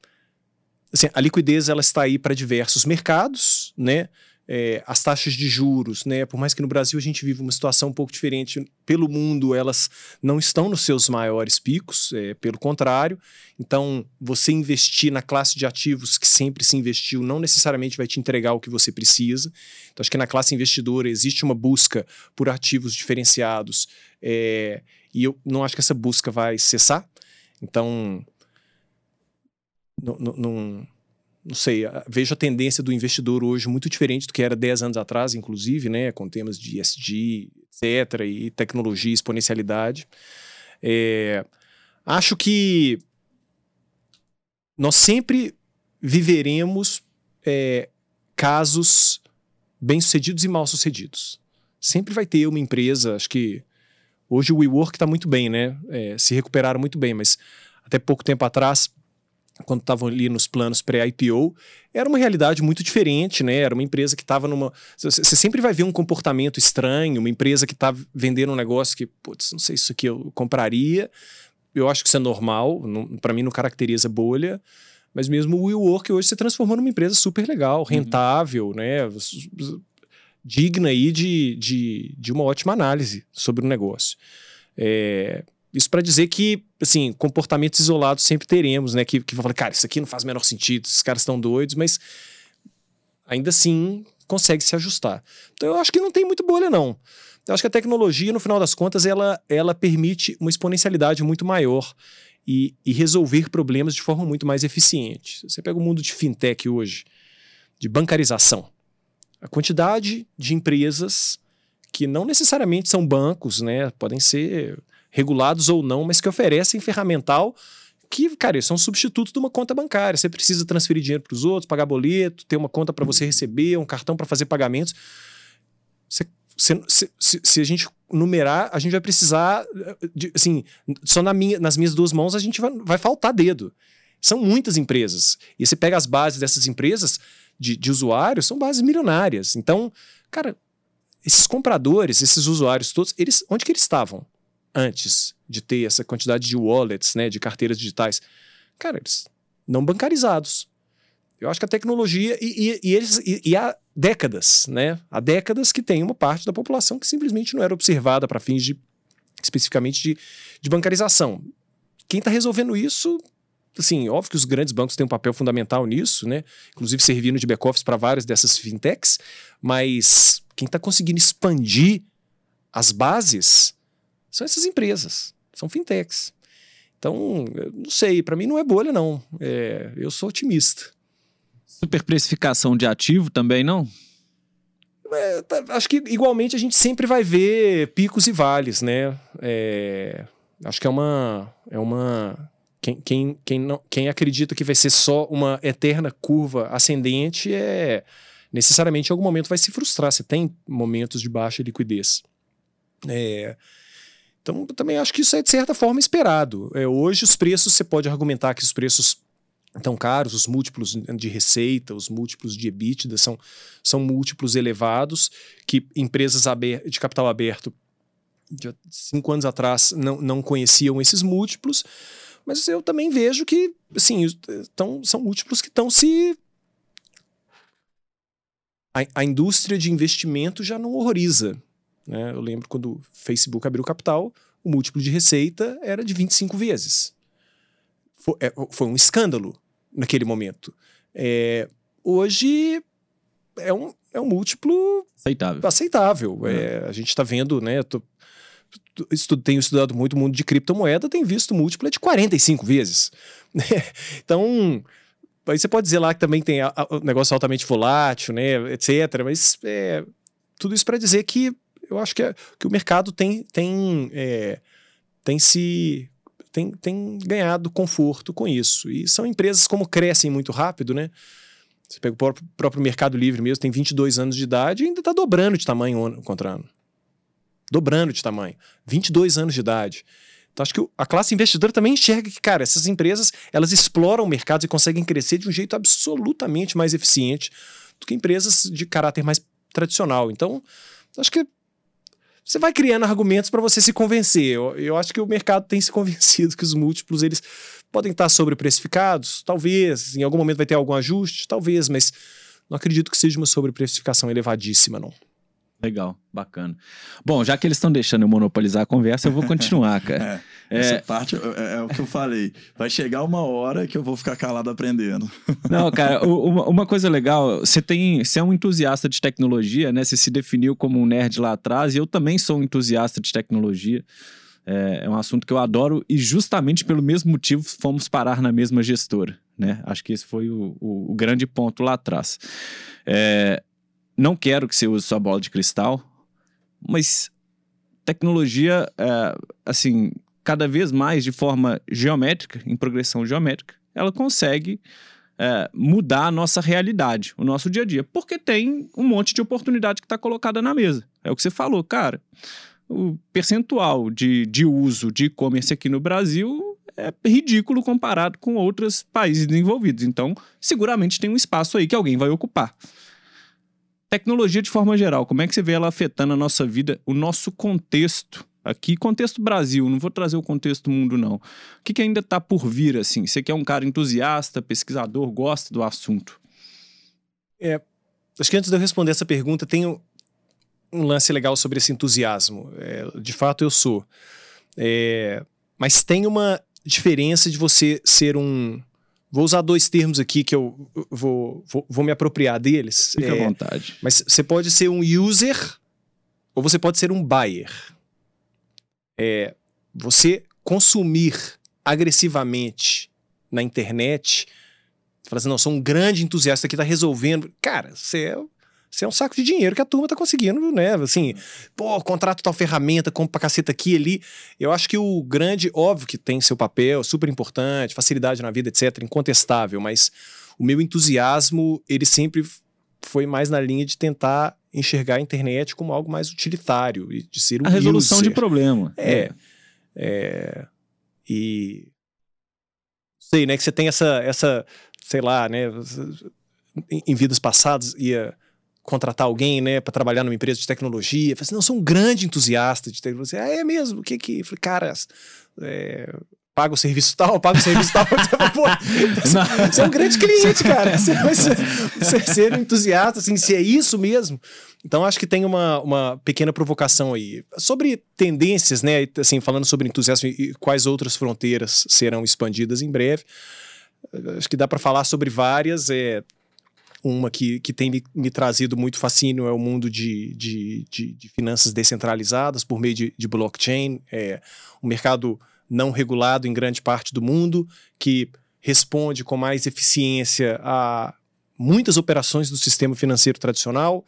assim, a liquidez ela está aí para diversos mercados, né? É, as taxas de juros, né? Por mais que no Brasil a gente vive uma situação um pouco diferente, pelo mundo elas não estão nos seus maiores picos, é, pelo contrário. Então, você investir na classe de ativos que sempre se investiu não necessariamente vai te entregar o que você precisa. Então, acho que na classe investidora existe uma busca por ativos diferenciados é, e eu não acho que essa busca vai cessar. Então, não, não, não, sei, a- vejo a tendência do investidor hoje muito diferente do que era 10 anos atrás, inclusive, né, com temas de ESG, etc., e tecnologia, exponencialidade. É, acho que nós sempre viveremos é, casos bem-sucedidos e mal-sucedidos. Sempre vai ter uma empresa, acho que hoje o WeWork está muito bem, né? É, se recuperaram muito bem, mas até pouco tempo atrás quando estavam ali nos planos pré-IPO, era uma realidade muito diferente, né? Era uma empresa que estava numa. Você sempre vai ver um comportamento estranho, uma empresa que está vendendo um negócio que, putz, não sei se isso aqui eu compraria. Eu acho que isso é normal, para mim não caracteriza bolha. Mas mesmo o WeWork hoje se transformou numa empresa super legal, uhum. rentável, uhum. né? Digna aí de, de, de uma ótima análise sobre o negócio. É, isso para dizer que, assim, comportamentos isolados sempre teremos, né? Que, que vão falar, cara, isso aqui não faz o menor sentido, esses caras estão doidos, mas ainda assim consegue se ajustar. Então eu acho que não tem muito bolha, não. Eu acho que a tecnologia, no final das contas, ela, ela permite uma exponencialidade muito maior e, e resolver problemas de forma muito mais eficiente. Você pega o mundo de fintech hoje, de bancarização. A quantidade de empresas que não necessariamente são bancos, né? Podem ser regulados ou não, mas que oferecem ferramental que, cara, são substitutos de uma conta bancária. Você precisa transferir dinheiro para os outros, pagar boleto, ter uma conta para você receber, um cartão para fazer pagamentos. Você, se, se, se, a gente numerar, a gente vai precisar, de, assim, só na minha, nas minhas duas mãos a gente vai, vai faltar dedo. São muitas empresas. E você pega as bases dessas empresas de, de usuários, são bases milionárias. Então, cara, esses compradores, esses usuários todos, eles, onde que eles estavam? Antes de ter essa quantidade de wallets, né, de carteiras digitais, cara, eles não bancarizados. Eu acho que a tecnologia e, e, e eles e, e, há décadas, né? Há décadas que tem uma parte da população que simplesmente não era observada para fins de especificamente de, de bancarização. Quem está resolvendo isso, assim, óbvio que os grandes bancos têm um papel fundamental nisso, né? Inclusive servindo de back-office para várias dessas fintechs, mas quem está conseguindo expandir as bases são essas empresas, são fintechs. Então, não sei, para mim não é bolha, não. É, eu sou otimista. Superprecificação de ativo também não? É, tá, acho que igualmente a gente sempre vai ver picos e vales, né? É, acho que é uma. É uma quem, quem, quem, não, quem acredita que vai ser só uma eterna curva ascendente é necessariamente em algum momento vai se frustrar. Você tem momentos de baixa liquidez. É, então, também acho que isso é de certa forma esperado. É, hoje, os preços, você pode argumentar que os preços estão caros, os múltiplos de receita, os múltiplos de EBITDA são, são múltiplos elevados, que empresas de capital aberto de cinco anos atrás não, não conheciam esses múltiplos, mas eu também vejo que assim, tão, são múltiplos que estão se. A, a indústria de investimento já não horroriza. Né? Eu lembro quando o Facebook abriu capital, o múltiplo de receita era de 25 vezes. Foi, é, foi um escândalo naquele momento. É, hoje é um, é um múltiplo aceitável. aceitável. É. É, a gente está vendo, né? Tô, estudo, tenho estudado muito o mundo de criptomoeda, tenho visto múltiplo é de 45 vezes. então, aí você pode dizer lá que também tem o negócio altamente volátil, né, etc. Mas é, tudo isso para dizer que eu acho que, é, que o mercado tem, tem, é, tem se tem, tem ganhado conforto com isso. E são empresas como crescem muito rápido, né? Você pega o próprio, próprio Mercado Livre mesmo, tem 22 anos de idade e ainda está dobrando de tamanho ano contra ano. Dobrando de tamanho. 22 anos de idade. Então, acho que a classe investidora também enxerga que, cara, essas empresas, elas exploram mercados e conseguem crescer de um jeito absolutamente mais eficiente do que empresas de caráter mais tradicional. Então, acho que você vai criando argumentos para você se convencer. Eu, eu acho que o mercado tem se convencido que os múltiplos eles podem estar sobreprecificados, talvez, em algum momento vai ter algum ajuste, talvez, mas não acredito que seja uma sobreprecificação elevadíssima, não. Legal, bacana. Bom, já que eles estão deixando eu monopolizar a conversa, eu vou continuar, cara. é, essa é... parte é, é, o que eu falei. Vai chegar uma hora que eu vou ficar calado aprendendo. Não, cara, uma, uma, coisa legal, você tem, você é um entusiasta de tecnologia, né? Você se definiu como um nerd lá atrás, e eu também sou um entusiasta de tecnologia. É, é um assunto que eu adoro e justamente pelo mesmo motivo fomos parar na mesma gestora, né? Acho que esse foi o, o, o grande ponto lá atrás. É, não quero que você use sua bola de cristal, mas tecnologia, é, assim, cada vez mais de forma geométrica, em progressão geométrica, ela consegue é, mudar a nossa realidade, o nosso dia a dia, porque tem um monte de oportunidade que está colocada na mesa. É o que você falou, cara. O percentual de, de uso de e-commerce aqui no Brasil é ridículo comparado com outros países desenvolvidos. Então, seguramente tem um espaço aí que alguém vai ocupar. Tecnologia de forma geral, como é que você vê ela afetando a nossa vida, o nosso contexto? Aqui, contexto Brasil, não vou trazer o contexto mundo, não. O que, que ainda está por vir, assim? Você que é um cara entusiasta, pesquisador, gosta do assunto? É, acho que antes de eu responder essa pergunta, tem um lance legal sobre esse entusiasmo. É, de fato, eu sou. É, mas tem uma diferença de você ser um. Vou usar dois termos aqui que eu vou, vou, vou me apropriar deles. Fique é, à vontade. Mas você pode ser um user ou você pode ser um buyer. É, você consumir agressivamente na internet, você fala assim, não, sou um grande entusiasta que está resolvendo. Cara, você é isso é um saco de dinheiro que a turma tá conseguindo, né? Assim, pô, contrato tal ferramenta, compra pra caceta aqui ali. Eu acho que o grande, óbvio que tem seu papel, super importante, facilidade na vida, etc., incontestável, mas o meu entusiasmo, ele sempre foi mais na linha de tentar enxergar a internet como algo mais utilitário e de ser um A resolução user. de problema. É. é. E. Sei, né? Que você tem essa, essa sei lá, né? Em, em vidas passadas ia contratar alguém, né, para trabalhar numa empresa de tecnologia. Eu falei assim, não, sou um grande entusiasta de tecnologia. Ah, é mesmo? O que que... Eu falei, cara, é, paga o serviço tal, paga o serviço tal. Pô, você é um grande cliente, cara. Você, você, ser um entusiasta, assim, se é isso mesmo. Então, acho que tem uma, uma pequena provocação aí. Sobre tendências, né, assim, falando sobre entusiasmo e quais outras fronteiras serão expandidas em breve, acho que dá para falar sobre várias. É, uma que, que tem me, me trazido muito fascínio é o mundo de, de, de, de finanças descentralizadas por meio de, de blockchain, é um mercado não regulado em grande parte do mundo, que responde com mais eficiência a muitas operações do sistema financeiro tradicional,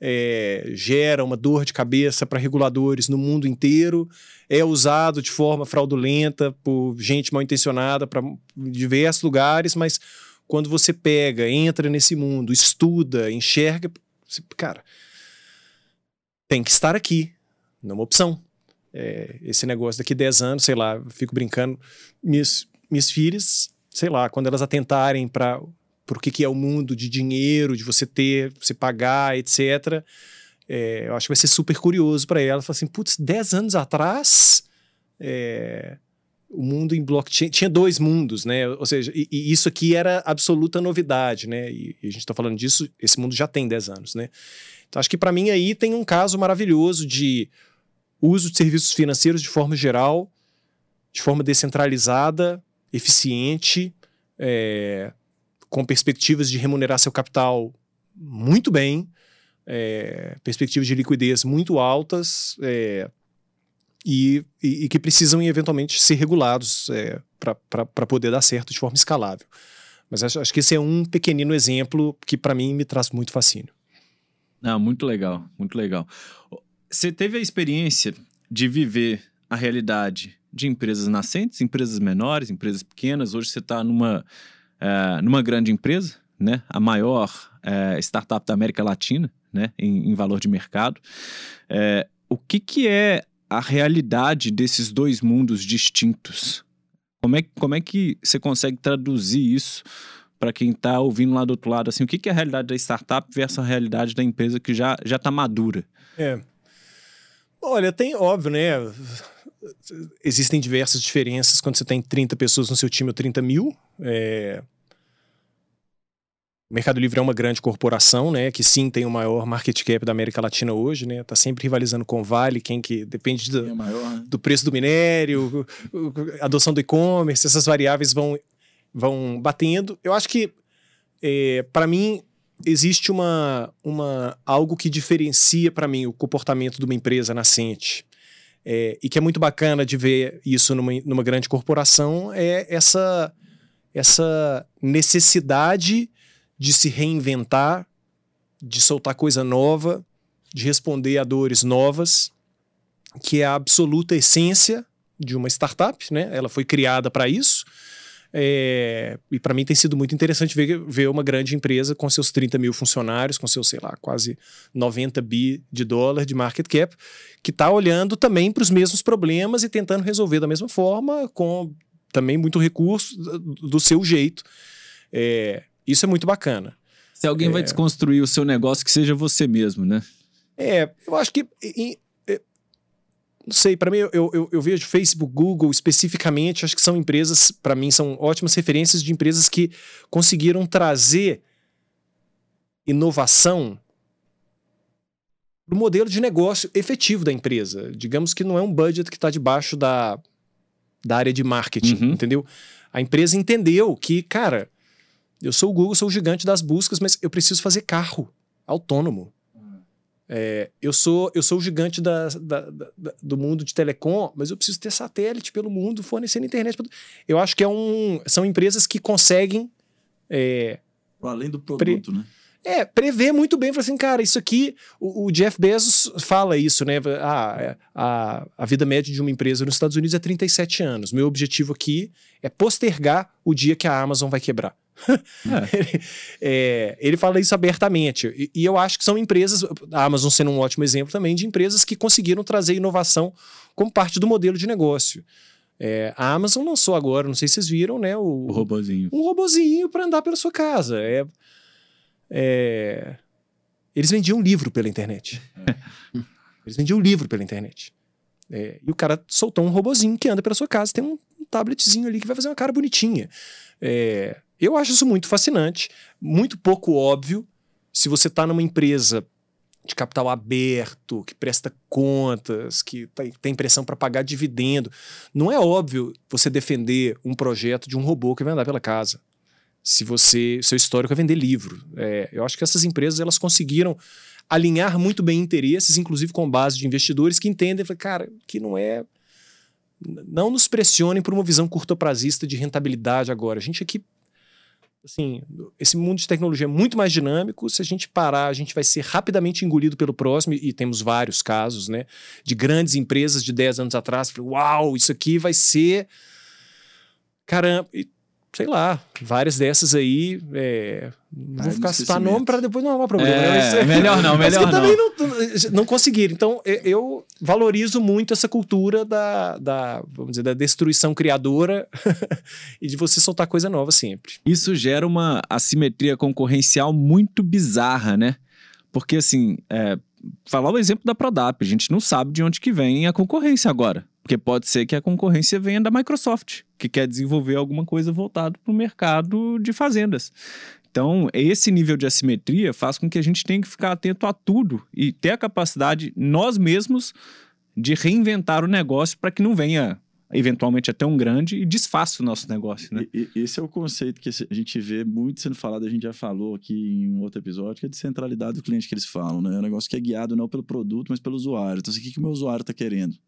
é, gera uma dor de cabeça para reguladores no mundo inteiro, é usado de forma fraudulenta por gente mal intencionada para diversos lugares, mas quando você pega, entra nesse mundo, estuda, enxerga, cara, tem que estar aqui, não é uma opção. É, esse negócio daqui 10 anos, sei lá, fico brincando, minhas, minhas filhas, sei lá, quando elas atentarem para por que, que é o mundo de dinheiro, de você ter, você pagar, etc. É, eu acho que vai ser super curioso para elas. Falar assim, putz, 10 anos atrás, é, o mundo em blockchain tinha dois mundos, né? Ou seja, e, e isso aqui era absoluta novidade, né? E, e a gente está falando disso, esse mundo já tem 10 anos, né? Então acho que para mim aí tem um caso maravilhoso de uso de serviços financeiros de forma geral, de forma descentralizada, eficiente, é, com perspectivas de remunerar seu capital muito bem, é, perspectivas de liquidez muito altas, é, e, e, e, que precisam eventualmente ser regulados é, para poder dar certo de forma escalável. Mas acho, acho que esse é um pequenino exemplo que para mim me traz muito fascínio. Ah, muito legal, muito legal. Você teve a experiência de viver a realidade de empresas nascentes, empresas menores, empresas pequenas. Hoje você está numa, é, numa grande empresa, né? a maior é, startup da América Latina né? em, em valor de mercado. É, o que, que é a realidade desses dois mundos distintos. Como é, como é que você consegue traduzir isso para quem está ouvindo lá do outro lado? Assim, o que, que é a realidade da startup versus a realidade da empresa que já está madura? É. Olha, tem óbvio, né? Existem diversas diferenças quando você tem 30 pessoas no seu time ou 30 mil. É... O Mercado Livre é uma grande corporação, né? Que sim tem o maior market cap da América Latina hoje, né? Tá sempre rivalizando com o Vale, quem que depende do, é maior, né? do preço do minério, adoção do e-commerce, essas variáveis vão, vão batendo. Eu acho que, é, para mim, existe uma, uma algo que diferencia para mim o comportamento de uma empresa nascente. É, e que é muito bacana de ver isso numa, numa grande corporação é essa essa necessidade de se reinventar, de soltar coisa nova, de responder a dores novas, que é a absoluta essência de uma startup, né? Ela foi criada para isso. É, e para mim tem sido muito interessante ver, ver uma grande empresa com seus 30 mil funcionários, com seus, sei lá, quase 90 bi de dólar de market cap, que está olhando também para os mesmos problemas e tentando resolver da mesma forma, com também muito recurso do, seu jeito. É, isso é muito bacana. Se alguém É. vai desconstruir o seu negócio, que seja você mesmo, né? É, eu acho que. é, não sei, para mim, eu, eu, eu vejo Facebook, Google especificamente, acho que são empresas, para mim, são ótimas referências de empresas que conseguiram trazer inovação para o modelo de negócio efetivo da empresa. Digamos que não é um budget que está debaixo da, da área de marketing, Uhum. entendeu? A empresa entendeu que, cara, eu sou o Google, sou o gigante das buscas, mas eu preciso fazer carro autônomo. É, eu, sou, eu sou o gigante da- da- da- do mundo de telecom, mas eu preciso ter satélite pelo mundo fornecendo internet. pra- Eu acho que é um, são empresas que conseguem é, Além do produto, né? é, prever muito bem, fala assim, cara, isso aqui, o, o Jeff Bezos fala isso, né? Ah, é, a, a vida média de uma empresa nos Estados Unidos é 37 anos. Meu objetivo aqui é postergar o dia que a Amazon vai quebrar. ele, é, ele fala isso abertamente. E, e eu acho que são empresas, a Amazon sendo um ótimo exemplo também, de empresas que conseguiram trazer inovação como parte do modelo de negócio. É, a Amazon lançou agora, não sei se vocês viram, né? O, O robozinho. um robozinho para andar pela sua casa. É, é, Eles vendiam livro pela internet. Eles vendiam livro pela internet. É, e o cara soltou um robozinho que anda pela sua casa, tem um, um tabletzinho ali que vai fazer uma cara bonitinha. É, eu acho isso muito fascinante, muito pouco óbvio. Se você está numa empresa de capital aberto, que presta contas, que tem, pressão para pagar dividendo, não é óbvio você defender um projeto de um robô que vai andar pela casa. Se você, seu histórico é vender livro, É, eu acho que essas empresas elas conseguiram alinhar muito bem interesses, inclusive com base de investidores que entendem, cara, que não é, não nos pressionem por uma visão curtoprazista de rentabilidade agora. A gente aqui assim, esse mundo de tecnologia é muito mais dinâmico. Se a gente parar, a gente vai ser rapidamente engolido pelo próximo, e temos vários casos, né? De grandes empresas de 10 anos atrás. Uau, isso aqui vai ser. Caramba, sei lá, várias dessas aí. é, Não vou ficar citar nome para depois não arrumar problema. né? É, Mas- melhor não, melhor não. também não, não conseguiram. Então, e- eu valorizo muito essa cultura da, da, vamos dizer, da destruição criadora e de você soltar coisa nova sempre. Isso gera uma assimetria concorrencial muito bizarra, né? Porque, assim, é, falar o exemplo da Prodap, a gente não sabe de onde que vem a concorrência agora. Porque pode ser que a concorrência venha da Microsoft, que quer desenvolver alguma coisa voltada para o mercado de fazendas. Então, esse nível de assimetria faz com que a gente tenha que ficar atento a tudo e ter a capacidade, nós mesmos, de reinventar o negócio para que não venha, eventualmente, até um grande e desfaça o nosso negócio, né? Esse é o conceito que a gente vê muito sendo falado, a gente já falou aqui em um outro episódio, que é de centralidade do cliente que eles falam, né? É um negócio que é guiado não pelo produto, mas pelo usuário. Então, assim, o que, que o meu usuário está querendo?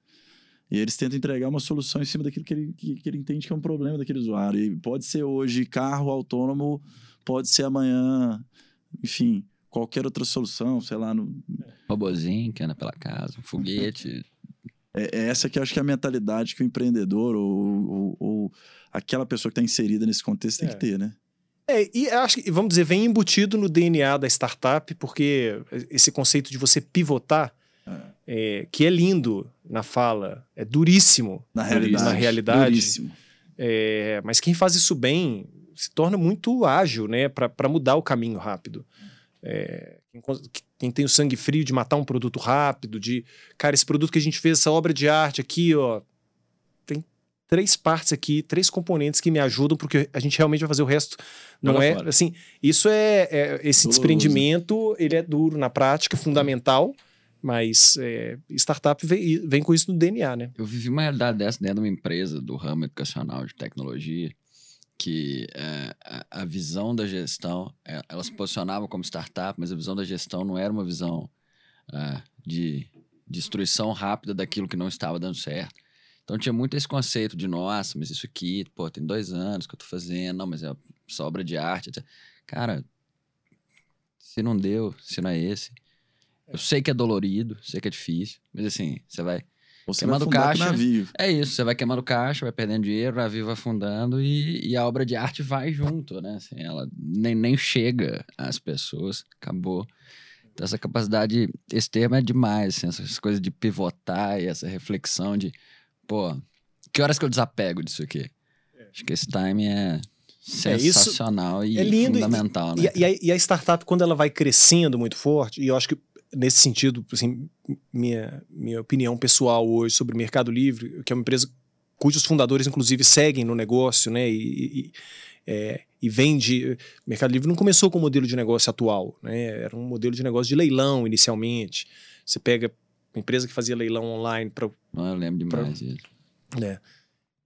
E eles tentam entregar uma solução em cima daquilo que ele, que, que ele entende que é um problema daquele usuário. E pode ser hoje carro autônomo, pode ser amanhã, enfim, qualquer outra solução, sei lá. No, Robozinho que anda pela casa, um foguete. é, é essa que eu acho que é a mentalidade que o empreendedor ou, ou- ou aquela pessoa que está inserida nesse contexto tem É. que ter, né? É, e acho que, vamos dizer, vem embutido no DNA da startup, porque esse conceito de você pivotar, é, que é lindo na fala, é duríssimo Na realidade. na realidade Duríssimo. é, mas quem faz isso bem se torna muito ágil, né, para mudar o caminho rápido. É, quem, tem o sangue frio de matar um produto rápido, de, cara, esse produto que a gente fez, essa obra de arte aqui, ó, tem três partes aqui, três componentes que me ajudam, porque a gente realmente vai fazer o resto. Não Joga é, fora. assim, isso é, é- esse desprendimento, ele é duro na prática, fundamental, mas é, startup vem, vem com isso no DNA, né? Eu vivi uma realidade dessa dentro de uma empresa do ramo educacional de tecnologia, que é, a, a visão da gestão, é, ela se posicionava como startup, mas a visão da gestão não era uma visão é, de destruição rápida daquilo que não estava dando certo. Então tinha muito esse conceito de, nossa, mas isso aqui, pô, tem dois anos que eu tô fazendo, não, mas é só obra de arte. etc. Cara, se não deu, se não é esse. Eu sei que é dolorido, sei que é difícil, mas assim, você vai Você Queimando vai caixa. navio. é isso, você vai queimando caixa, vai perdendo dinheiro, o navio vai afundando e, e a obra de arte vai junto, né? Assim, ela nem, nem chega às pessoas, acabou. Então, essa capacidade, esse termo é demais, assim, essas coisas de pivotar e essa reflexão de, pô, que horas que eu desapego disso aqui? Acho que esse time é É, isso sensacional e é lindo e- fundamental, E, né? a- e a, e a startup, quando ela vai crescendo muito forte, e eu acho que nesse sentido, assim, minha, minha opinião pessoal hoje sobre o Mercado Livre, que é uma empresa cujos fundadores, inclusive, seguem no negócio, né? E, e, é, e vende. Mercado Livre não começou com o modelo de negócio atual, né? Era um modelo de negócio de leilão inicialmente. Você pega uma empresa que fazia leilão online para Não, eu lembro demais disso. né?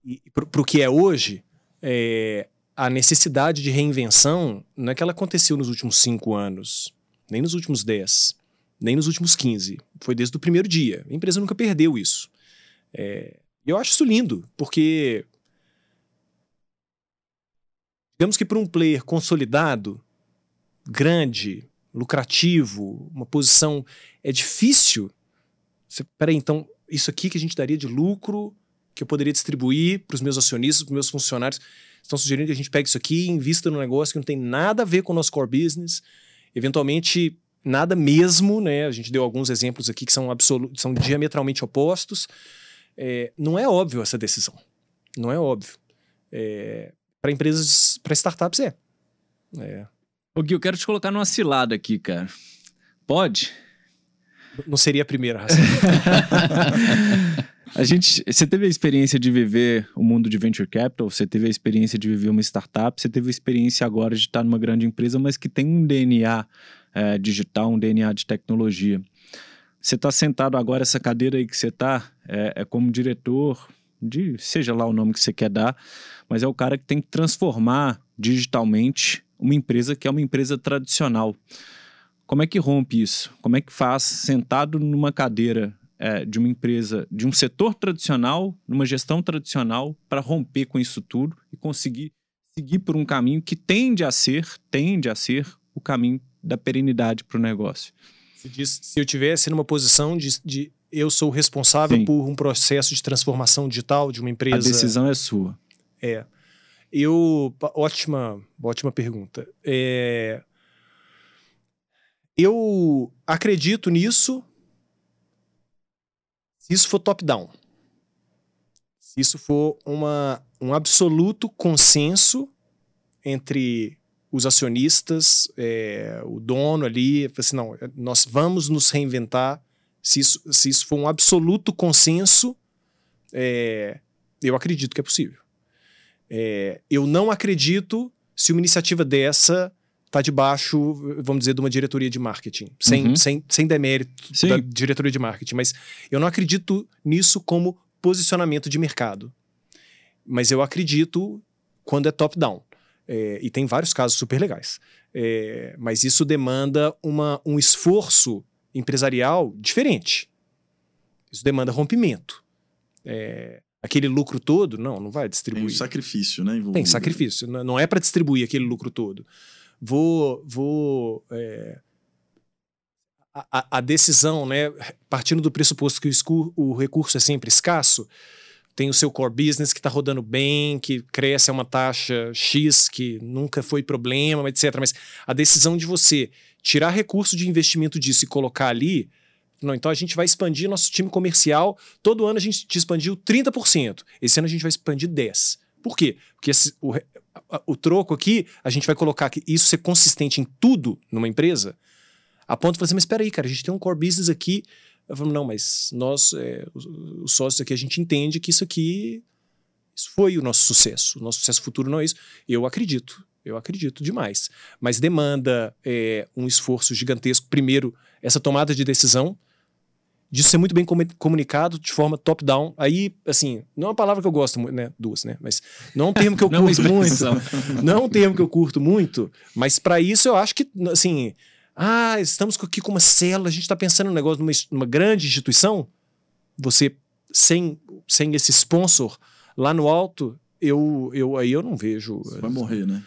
E para o que é hoje, é, a necessidade de reinvenção não é que ela aconteceu nos últimos cinco anos, nem nos últimos dez, nem nos últimos 15. Foi desde o primeiro dia. A empresa nunca perdeu isso. É, eu acho isso lindo, porque. Digamos que para um player consolidado, grande, lucrativo, uma posição. É difícil. Você, peraí, então, isso aqui que a gente daria de lucro, que eu poderia distribuir para os meus acionistas, para os meus funcionários. Estão sugerindo que a gente pegue isso aqui e invista num negócio que não tem nada a ver com o nosso core business. Eventualmente, nada mesmo, né? A gente deu alguns exemplos aqui que são, absolu são diametralmente opostos. É, não é óbvio essa decisão. Não é óbvio. É, para empresas, para startups é. é. Ô Gui, eu quero te colocar numa cilada aqui, cara. Pode? Não seria a primeira razão. A gente, você teve a experiência de viver o mundo de venture capital, você teve a experiência de viver uma startup, você teve a experiência agora de estar numa grande empresa, mas que tem um DNA é, digital, um DNA de tecnologia. Você está sentado agora, essa cadeira aí que você está, é, é como diretor de, seja lá o nome que você quer dar, mas é o cara que tem que transformar digitalmente uma empresa que é uma empresa tradicional. Como é que rompe isso? Como é que faz sentado numa cadeira é, de uma empresa, de um setor tradicional, numa gestão tradicional, para romper com isso tudo e conseguir seguir por um caminho que tende a ser, tende a ser o caminho da perenidade para o negócio. Se, diz, se eu tivesse numa posição de, de eu sou responsável Sim. por um processo de transformação digital de uma empresa. A decisão é sua. É. Eu. Ótima, ótima pergunta. É, eu acredito nisso se isso for top-down. Se isso for uma, um absoluto consenso entre os acionistas, é, o dono ali, assim, não, nós vamos nos reinventar. Se isso, se isso for um absoluto consenso, é, eu acredito que é possível. É, eu não acredito se uma iniciativa dessa está debaixo, vamos dizer, de uma diretoria de marketing, sem, Uhum. sem, sem demérito Sim. da diretoria de marketing, mas eu não acredito nisso como posicionamento de mercado. Mas eu acredito quando é top-down. É, e tem vários casos super legais. É, mas isso demanda uma, um esforço empresarial diferente. Isso demanda rompimento. É, aquele lucro todo, não, não vai Tem distribuir. um sacrifício, né? envolvido. Tem sacrifício. N- Não é para distribuir aquele lucro todo. Vou. vou é, a, a- decisão, né, partindo do pressuposto que o, o recurso é sempre escasso, tem o seu core business que está rodando bem, que cresce a uma taxa X, que nunca foi problema, etc. Mas a decisão de você tirar recurso de investimento disso e colocar ali. Não, então a gente vai expandir nosso time comercial. Todo ano a gente expandiu 30%. Esse ano a gente vai expandir 10%. Por quê? Porque esse- o, o troco aqui, a gente vai colocar que isso ser consistente em tudo numa empresa, a ponto de assim, mas espera aí, cara, a gente tem um core business aqui. Eu falo, não, mas nós, é, os, os sócios aqui, a gente entende que isso aqui isso foi o nosso sucesso. O nosso sucesso futuro não é isso. Eu acredito, eu acredito demais. Mas demanda é, um esforço gigantesco. Primeiro, essa tomada de decisão, de ser muito bem comu- comunicado de forma top-down. Aí, assim, não é uma palavra que eu gosto muito, né? Duas, né? Mas não é um termo que eu Não é curto muito. Não é um termo que eu curto muito, mas para isso eu acho que, assim, ah, estamos aqui com uma célula, a gente está pensando num negócio numa, numa grande instituição. Você, sem, sem esse sponsor lá no alto, eu, eu aí eu não vejo. Você vai morrer, né?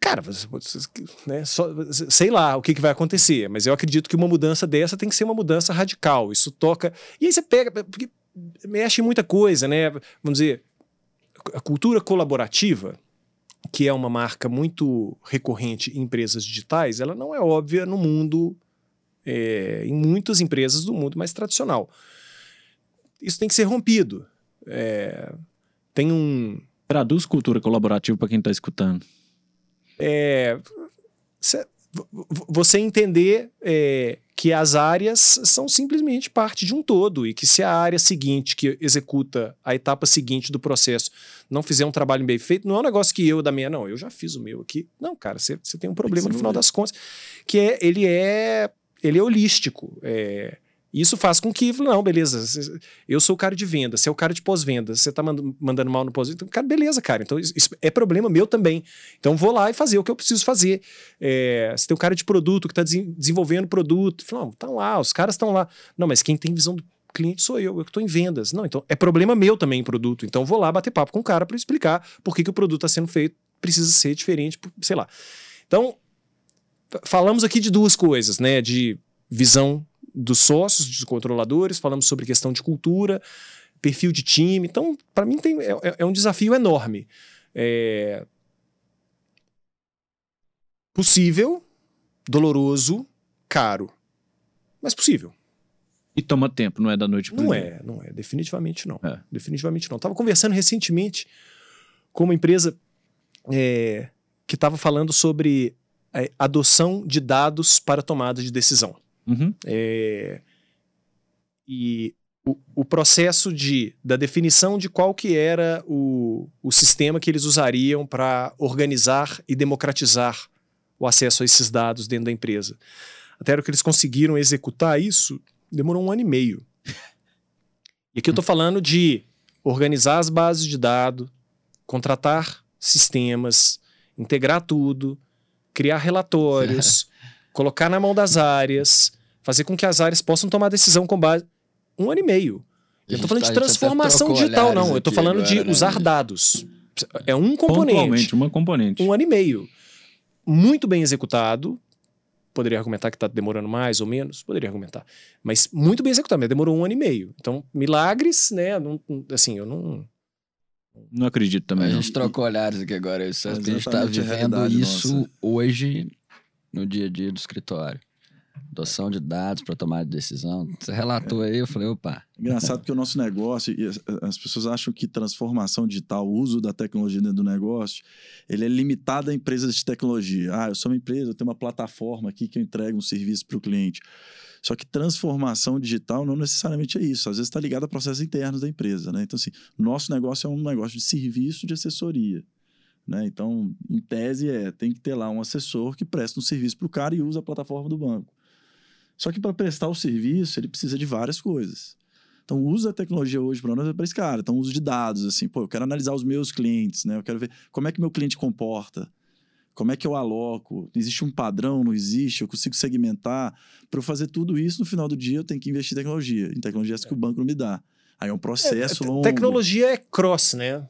Cara, você- você- né, só, sei lá o que, que vai acontecer, mas eu acredito que uma mudança dessa tem que ser uma mudança radical. Isso toca. E aí você pega. Porque mexe em muita coisa, né? Vamos dizer, a cultura colaborativa, que é uma marca muito recorrente em empresas digitais, ela não é óbvia no mundo, é, em muitas empresas do mundo mais tradicional. Isso tem que ser rompido. É, tem um, Traduz cultura colaborativa para quem está escutando. É, cê- você entender é, que as áreas são simplesmente parte de um todo e que se a área seguinte que executa a etapa seguinte do processo não fizer um trabalho bem feito, não é um negócio que eu da minha, não, eu já fiz o meu aqui. Não, cara, você tem um problema no final das contas, que é ele é ele é holístico. É, isso faz com que, não, beleza, eu sou o cara de venda, você é o cara de pós-venda, você tá mand- mandando mal no pós-venda, então, cara, beleza, cara, então isso é problema meu também. Então vou lá e fazer o que eu preciso fazer. É, você tem um cara de produto que está desenvolvendo produto. Não, estão lá, os caras estão lá. Não, mas quem tem visão do cliente sou eu, eu que estou em vendas. Não, então é problema meu também em produto. Então vou lá bater papo com o cara para explicar por que, que o produto está sendo feito, precisa ser diferente, sei lá. Então, falamos aqui de duas coisas, né? De visão dos sócios, dos controladores, falamos sobre questão de cultura, perfil de time. Então, para mim, tem, é, é- é um desafio enorme. É, possível, doloroso, caro. Mas possível. E toma tempo, não é da noite pro Não dia. é, não é. Definitivamente não. É. Definitivamente não. Estava conversando recentemente com uma empresa é, que estava falando sobre é, adoção de dados para tomada de decisão. Uhum. É, e o, o processo de, da definição de qual que era o, o sistema que eles usariam para organizar e democratizar o acesso a esses dados dentro da empresa. Até o que eles conseguiram executar isso, demorou um ano e meio. E aqui eu estou falando de organizar as bases de dados, contratar sistemas, integrar tudo, criar relatórios, colocar na mão das áreas, fazer com que as áreas possam tomar decisão com base. Um ano e meio. Eu estou falando de transformação digital, não. Eu estou falando de né, usar dados. É um componente. Uma componente. Um ano e meio. Muito bem executado. Poderia argumentar que está demorando mais ou menos? Poderia argumentar. Mas muito bem executado, mas demorou um ano e meio. Então, milagres, né? Não- assim, eu não. Não acredito A também. não. gente trocou olhares aqui agora. Isso, É a gente está a vivendo isso nossa. hoje no dia a dia do escritório. Adoção de dados para tomar de decisão. Você relatou aí, eu falei, opa, Engraçado porque o nosso negócio, as, as pessoas acham que transformação digital, o uso da tecnologia dentro do negócio, ele é limitado a empresas de tecnologia. Ah, eu sou uma empresa, eu tenho uma plataforma aqui que eu entrego um serviço para o cliente. Só que transformação digital não necessariamente é isso. Às vezes está ligado a processos internos da empresa. Né? Então, assim, nosso negócio é um negócio de serviço de assessoria. Né? Então, em tese, é, tem que ter lá um assessor que presta um serviço para o cara e usa a plataforma do banco. Só que para prestar o serviço, ele precisa de várias coisas. Então, o uso da tecnologia hoje para nós é para esse cara. Então, o uso de dados, assim, pô, eu quero analisar os meus clientes, né? Eu quero ver como é que meu cliente comporta, como é que eu aloco, existe um padrão, não existe, eu consigo segmentar. Para eu fazer tudo isso, no final do dia, eu tenho que investir em tecnologia. Em tecnologia essa que o banco não me dá. Aí é um processo É, longo. Tecnologia é cross, né?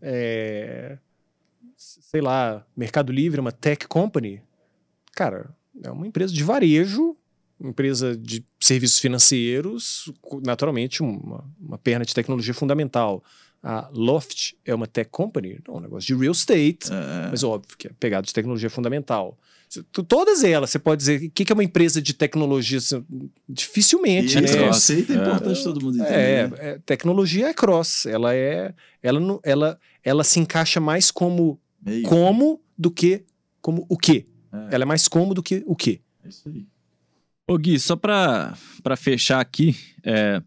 É. É, sei lá, Mercado Livre é uma tech company. Cara, é uma empresa de varejo, empresa de serviços financeiros, naturalmente uma, uma perna de tecnologia fundamental. A Loft é uma tech company, não, é um negócio de real estate, É, mas óbvio que é pegado de tecnologia fundamental. Todas elas, você pode dizer, o que que é uma empresa de tecnologia? Dificilmente, e né? esse conceito é É. importante todo mundo entender. É, né? é, tecnologia é cross. Ela é, ela, não- ela, ela se encaixa mais como Meio. como do que como o quê. É, Ela é mais como do que o quê. é isso aí. Ô Gui, só pra, pra fechar aqui, é,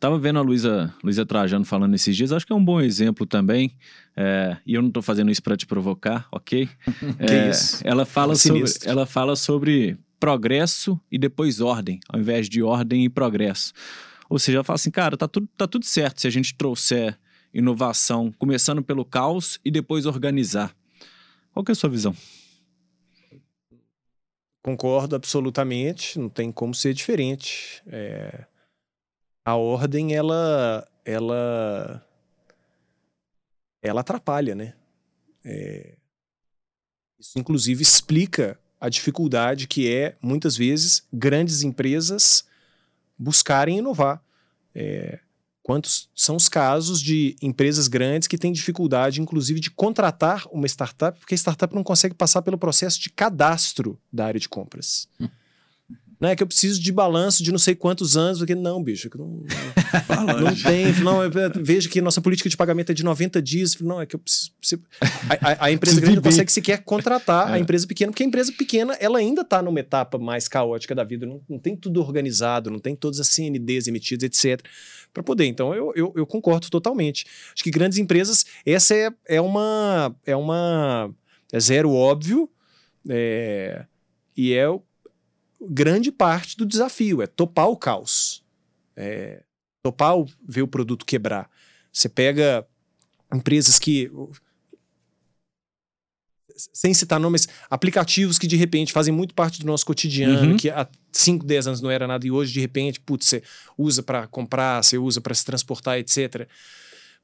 tava vendo a Luísa Luísa Trajano falando esses dias, acho que é um bom exemplo também, é, e eu não tô fazendo isso pra te provocar, ok? Que É, isso? Ela fala, sobre, ela fala sobre progresso e depois ordem, ao invés de ordem e progresso. Ou seja, ela fala assim, cara, tá tudo, tá tudo certo se a gente trouxer inovação, começando pelo caos e depois organizar. Qual que é a sua visão? Concordo absolutamente, não tem como ser diferente. É, a ordem, ela, ela, ela atrapalha, né? É, isso, inclusive, explica a dificuldade que é, muitas vezes, grandes empresas buscarem inovar. É, quantos são os casos de empresas grandes que têm dificuldade, inclusive, de contratar uma startup, porque a startup não consegue passar pelo processo de cadastro da área de compras. Né? Que eu preciso de balanço de não sei quantos anos. Porque, não, bicho, que não, Fala, não tem. Não, eu vejo que nossa política de pagamento é de 90 dias. Não, é que eu preciso. preciso- A, a- a empresa grande não consegue sequer contratar É. a empresa pequena, porque a empresa pequena ela ainda está numa etapa mais caótica da vida. Não, não tem tudo organizado, não tem todas as CNDs emitidas, etc. Para poder. Então, eu, eu, eu concordo totalmente. Acho que grandes empresas, essa é, é uma. É uma. É zero óbvio. é, e é grande parte do desafio, é topar o caos. É, topar o, ver o produto quebrar. Você pega empresas que. Sem citar nomes, aplicativos que de repente fazem muito parte do nosso cotidiano, Uhum. que há 5, 10 anos não era nada e hoje de repente, putz, você usa para comprar, você usa para se transportar, etc.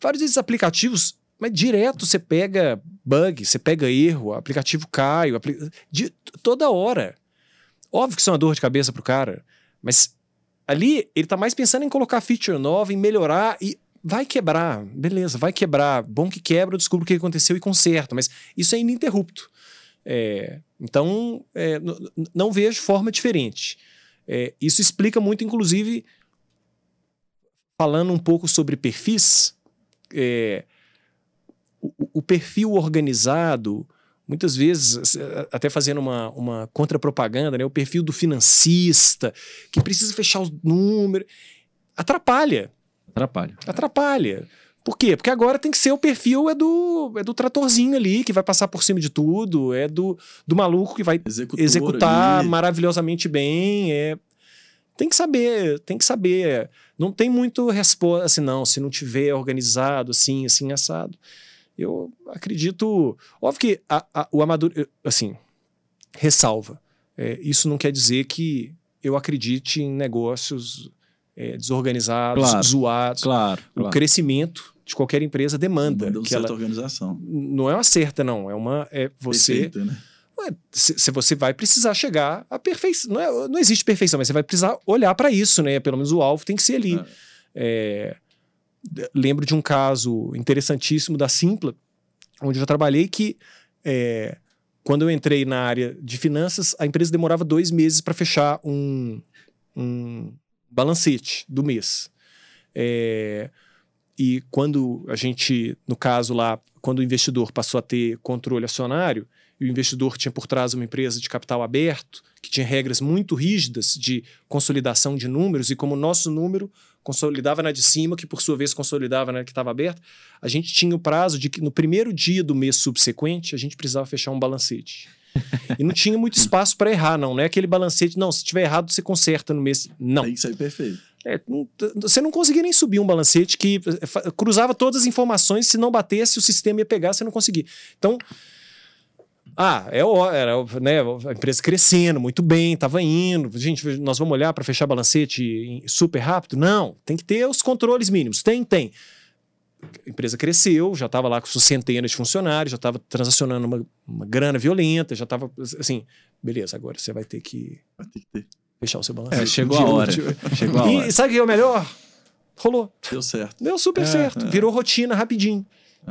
Vários desses aplicativos, mas direto você pega bug, você pega erro, o aplicativo cai, apli- de, toda hora. Óbvio que isso é uma dor de cabeça pro cara, mas ali ele tá mais pensando em colocar feature nova, em melhorar e vai quebrar, beleza, vai quebrar. Bom que quebra, eu descubro o que aconteceu e conserto, mas isso é ininterrupto. É, então, é, não vejo forma diferente. É, isso explica muito, inclusive, falando um pouco sobre perfis, é, o, o perfil organizado, muitas vezes, até fazendo uma, uma contrapropaganda, né, o perfil do financista, que precisa fechar os números, atrapalha, Atrapalha. atrapalha. Por quê? Porque agora tem que ser o perfil é do, é do tratorzinho ali, que vai passar por cima de tudo, é do, do maluco que vai Executor executar ali. maravilhosamente bem. É... Tem que saber, tem que saber. Não tem muito resposta assim, não, se não tiver organizado, assim, assim, assado. Eu acredito. Óbvio que a- a- o amador. Assim, ressalva. É, isso não quer dizer que eu acredite em negócios é, desorganizados, Claro. zoados. Claro, O claro. crescimento de qualquer empresa demanda Manda uma que certa ela organização. não é uma certa não, é uma é você Perfeita, né? Se, se você vai precisar chegar à perfeição. Não, é- não existe perfeição, mas você vai precisar olhar para isso, né? Pelo menos o alvo tem que ser ali. É, d- lembro de um caso interessantíssimo da Simpla, onde eu já trabalhei, que é, quando eu entrei na área de finanças, a empresa demorava dois meses para fechar um, um balancete do mês. É, e quando a gente, no caso lá, quando o investidor passou a ter controle acionário, e o investidor tinha por trás uma empresa de capital aberto, que tinha regras muito rígidas de consolidação de números, e como o nosso número consolidava na de cima, que por sua vez consolidava na que estava aberta, a gente tinha o prazo de que no primeiro dia do mês subsequente a gente precisava fechar um balancete. E não tinha muito espaço para errar, não. Não é aquele balancete, não, se tiver errado você conserta no mês. Não. Tem que sair perfeito. É, não- você não conseguia nem subir um balancete que fa- cruzava todas as informações, se não batesse, o sistema ia pegar, você não conseguia. Então, ah, é era né, a empresa crescendo muito bem, estava indo. Gente, nós vamos olhar para fechar balancete super rápido? Não, tem que ter os controles mínimos. Tem, tem. A empresa cresceu, já estava lá com suas centenas de funcionários, já estava transacionando uma, uma grana violenta, já estava assim, beleza, agora você vai ter que Vai ter que ter. fechar o seu balancete. É, chegou a hora. Chegou a e hora. sabe o que é o melhor? Rolou. Deu certo. Deu super É, certo. é. Virou rotina rapidinho.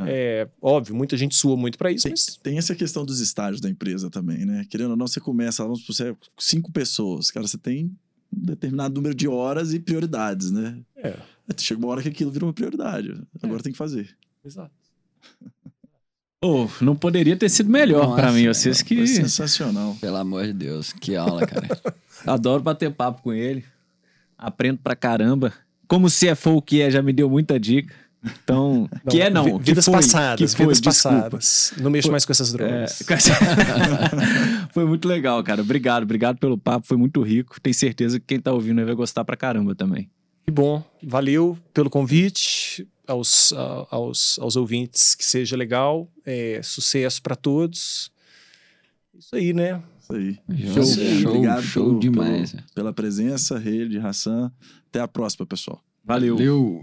É, óbvio, muita gente sua muito pra isso, Tem, mas tem essa questão dos estágios da empresa também, né? Querendo ou não, você começa, vamos supor, você é cinco pessoas. Cara, você tem um determinado número de horas e prioridades, né? É. Chega uma hora que aquilo vira uma prioridade. Agora tem que fazer. Exato. Ô, não poderia ter sido melhor pra Nossa, mim. Vocês que Foi sensacional. Pelo amor de Deus, que aula, cara. adoro bater papo com ele. Aprendo pra caramba. Como CFO que é, já me deu muita dica. Então, que é não, vi- que Vidas foi, passadas, que foi, vidas desculpa. passadas. Não mexo mais com essas drogas. É, foi muito legal, cara. Obrigado, obrigado pelo papo. Foi muito rico. Tenho certeza que quem tá ouvindo aí vai gostar pra caramba também. Que bom. Valeu pelo convite aos, aos, aos ouvintes. Que seja legal. É, sucesso pra todos. Isso aí, né? Isso aí. Show, Show, Obrigado show pelo- demais. pelo- pela presença, Rede, Hassan. Até a próxima, pessoal. Valeu. Valeu.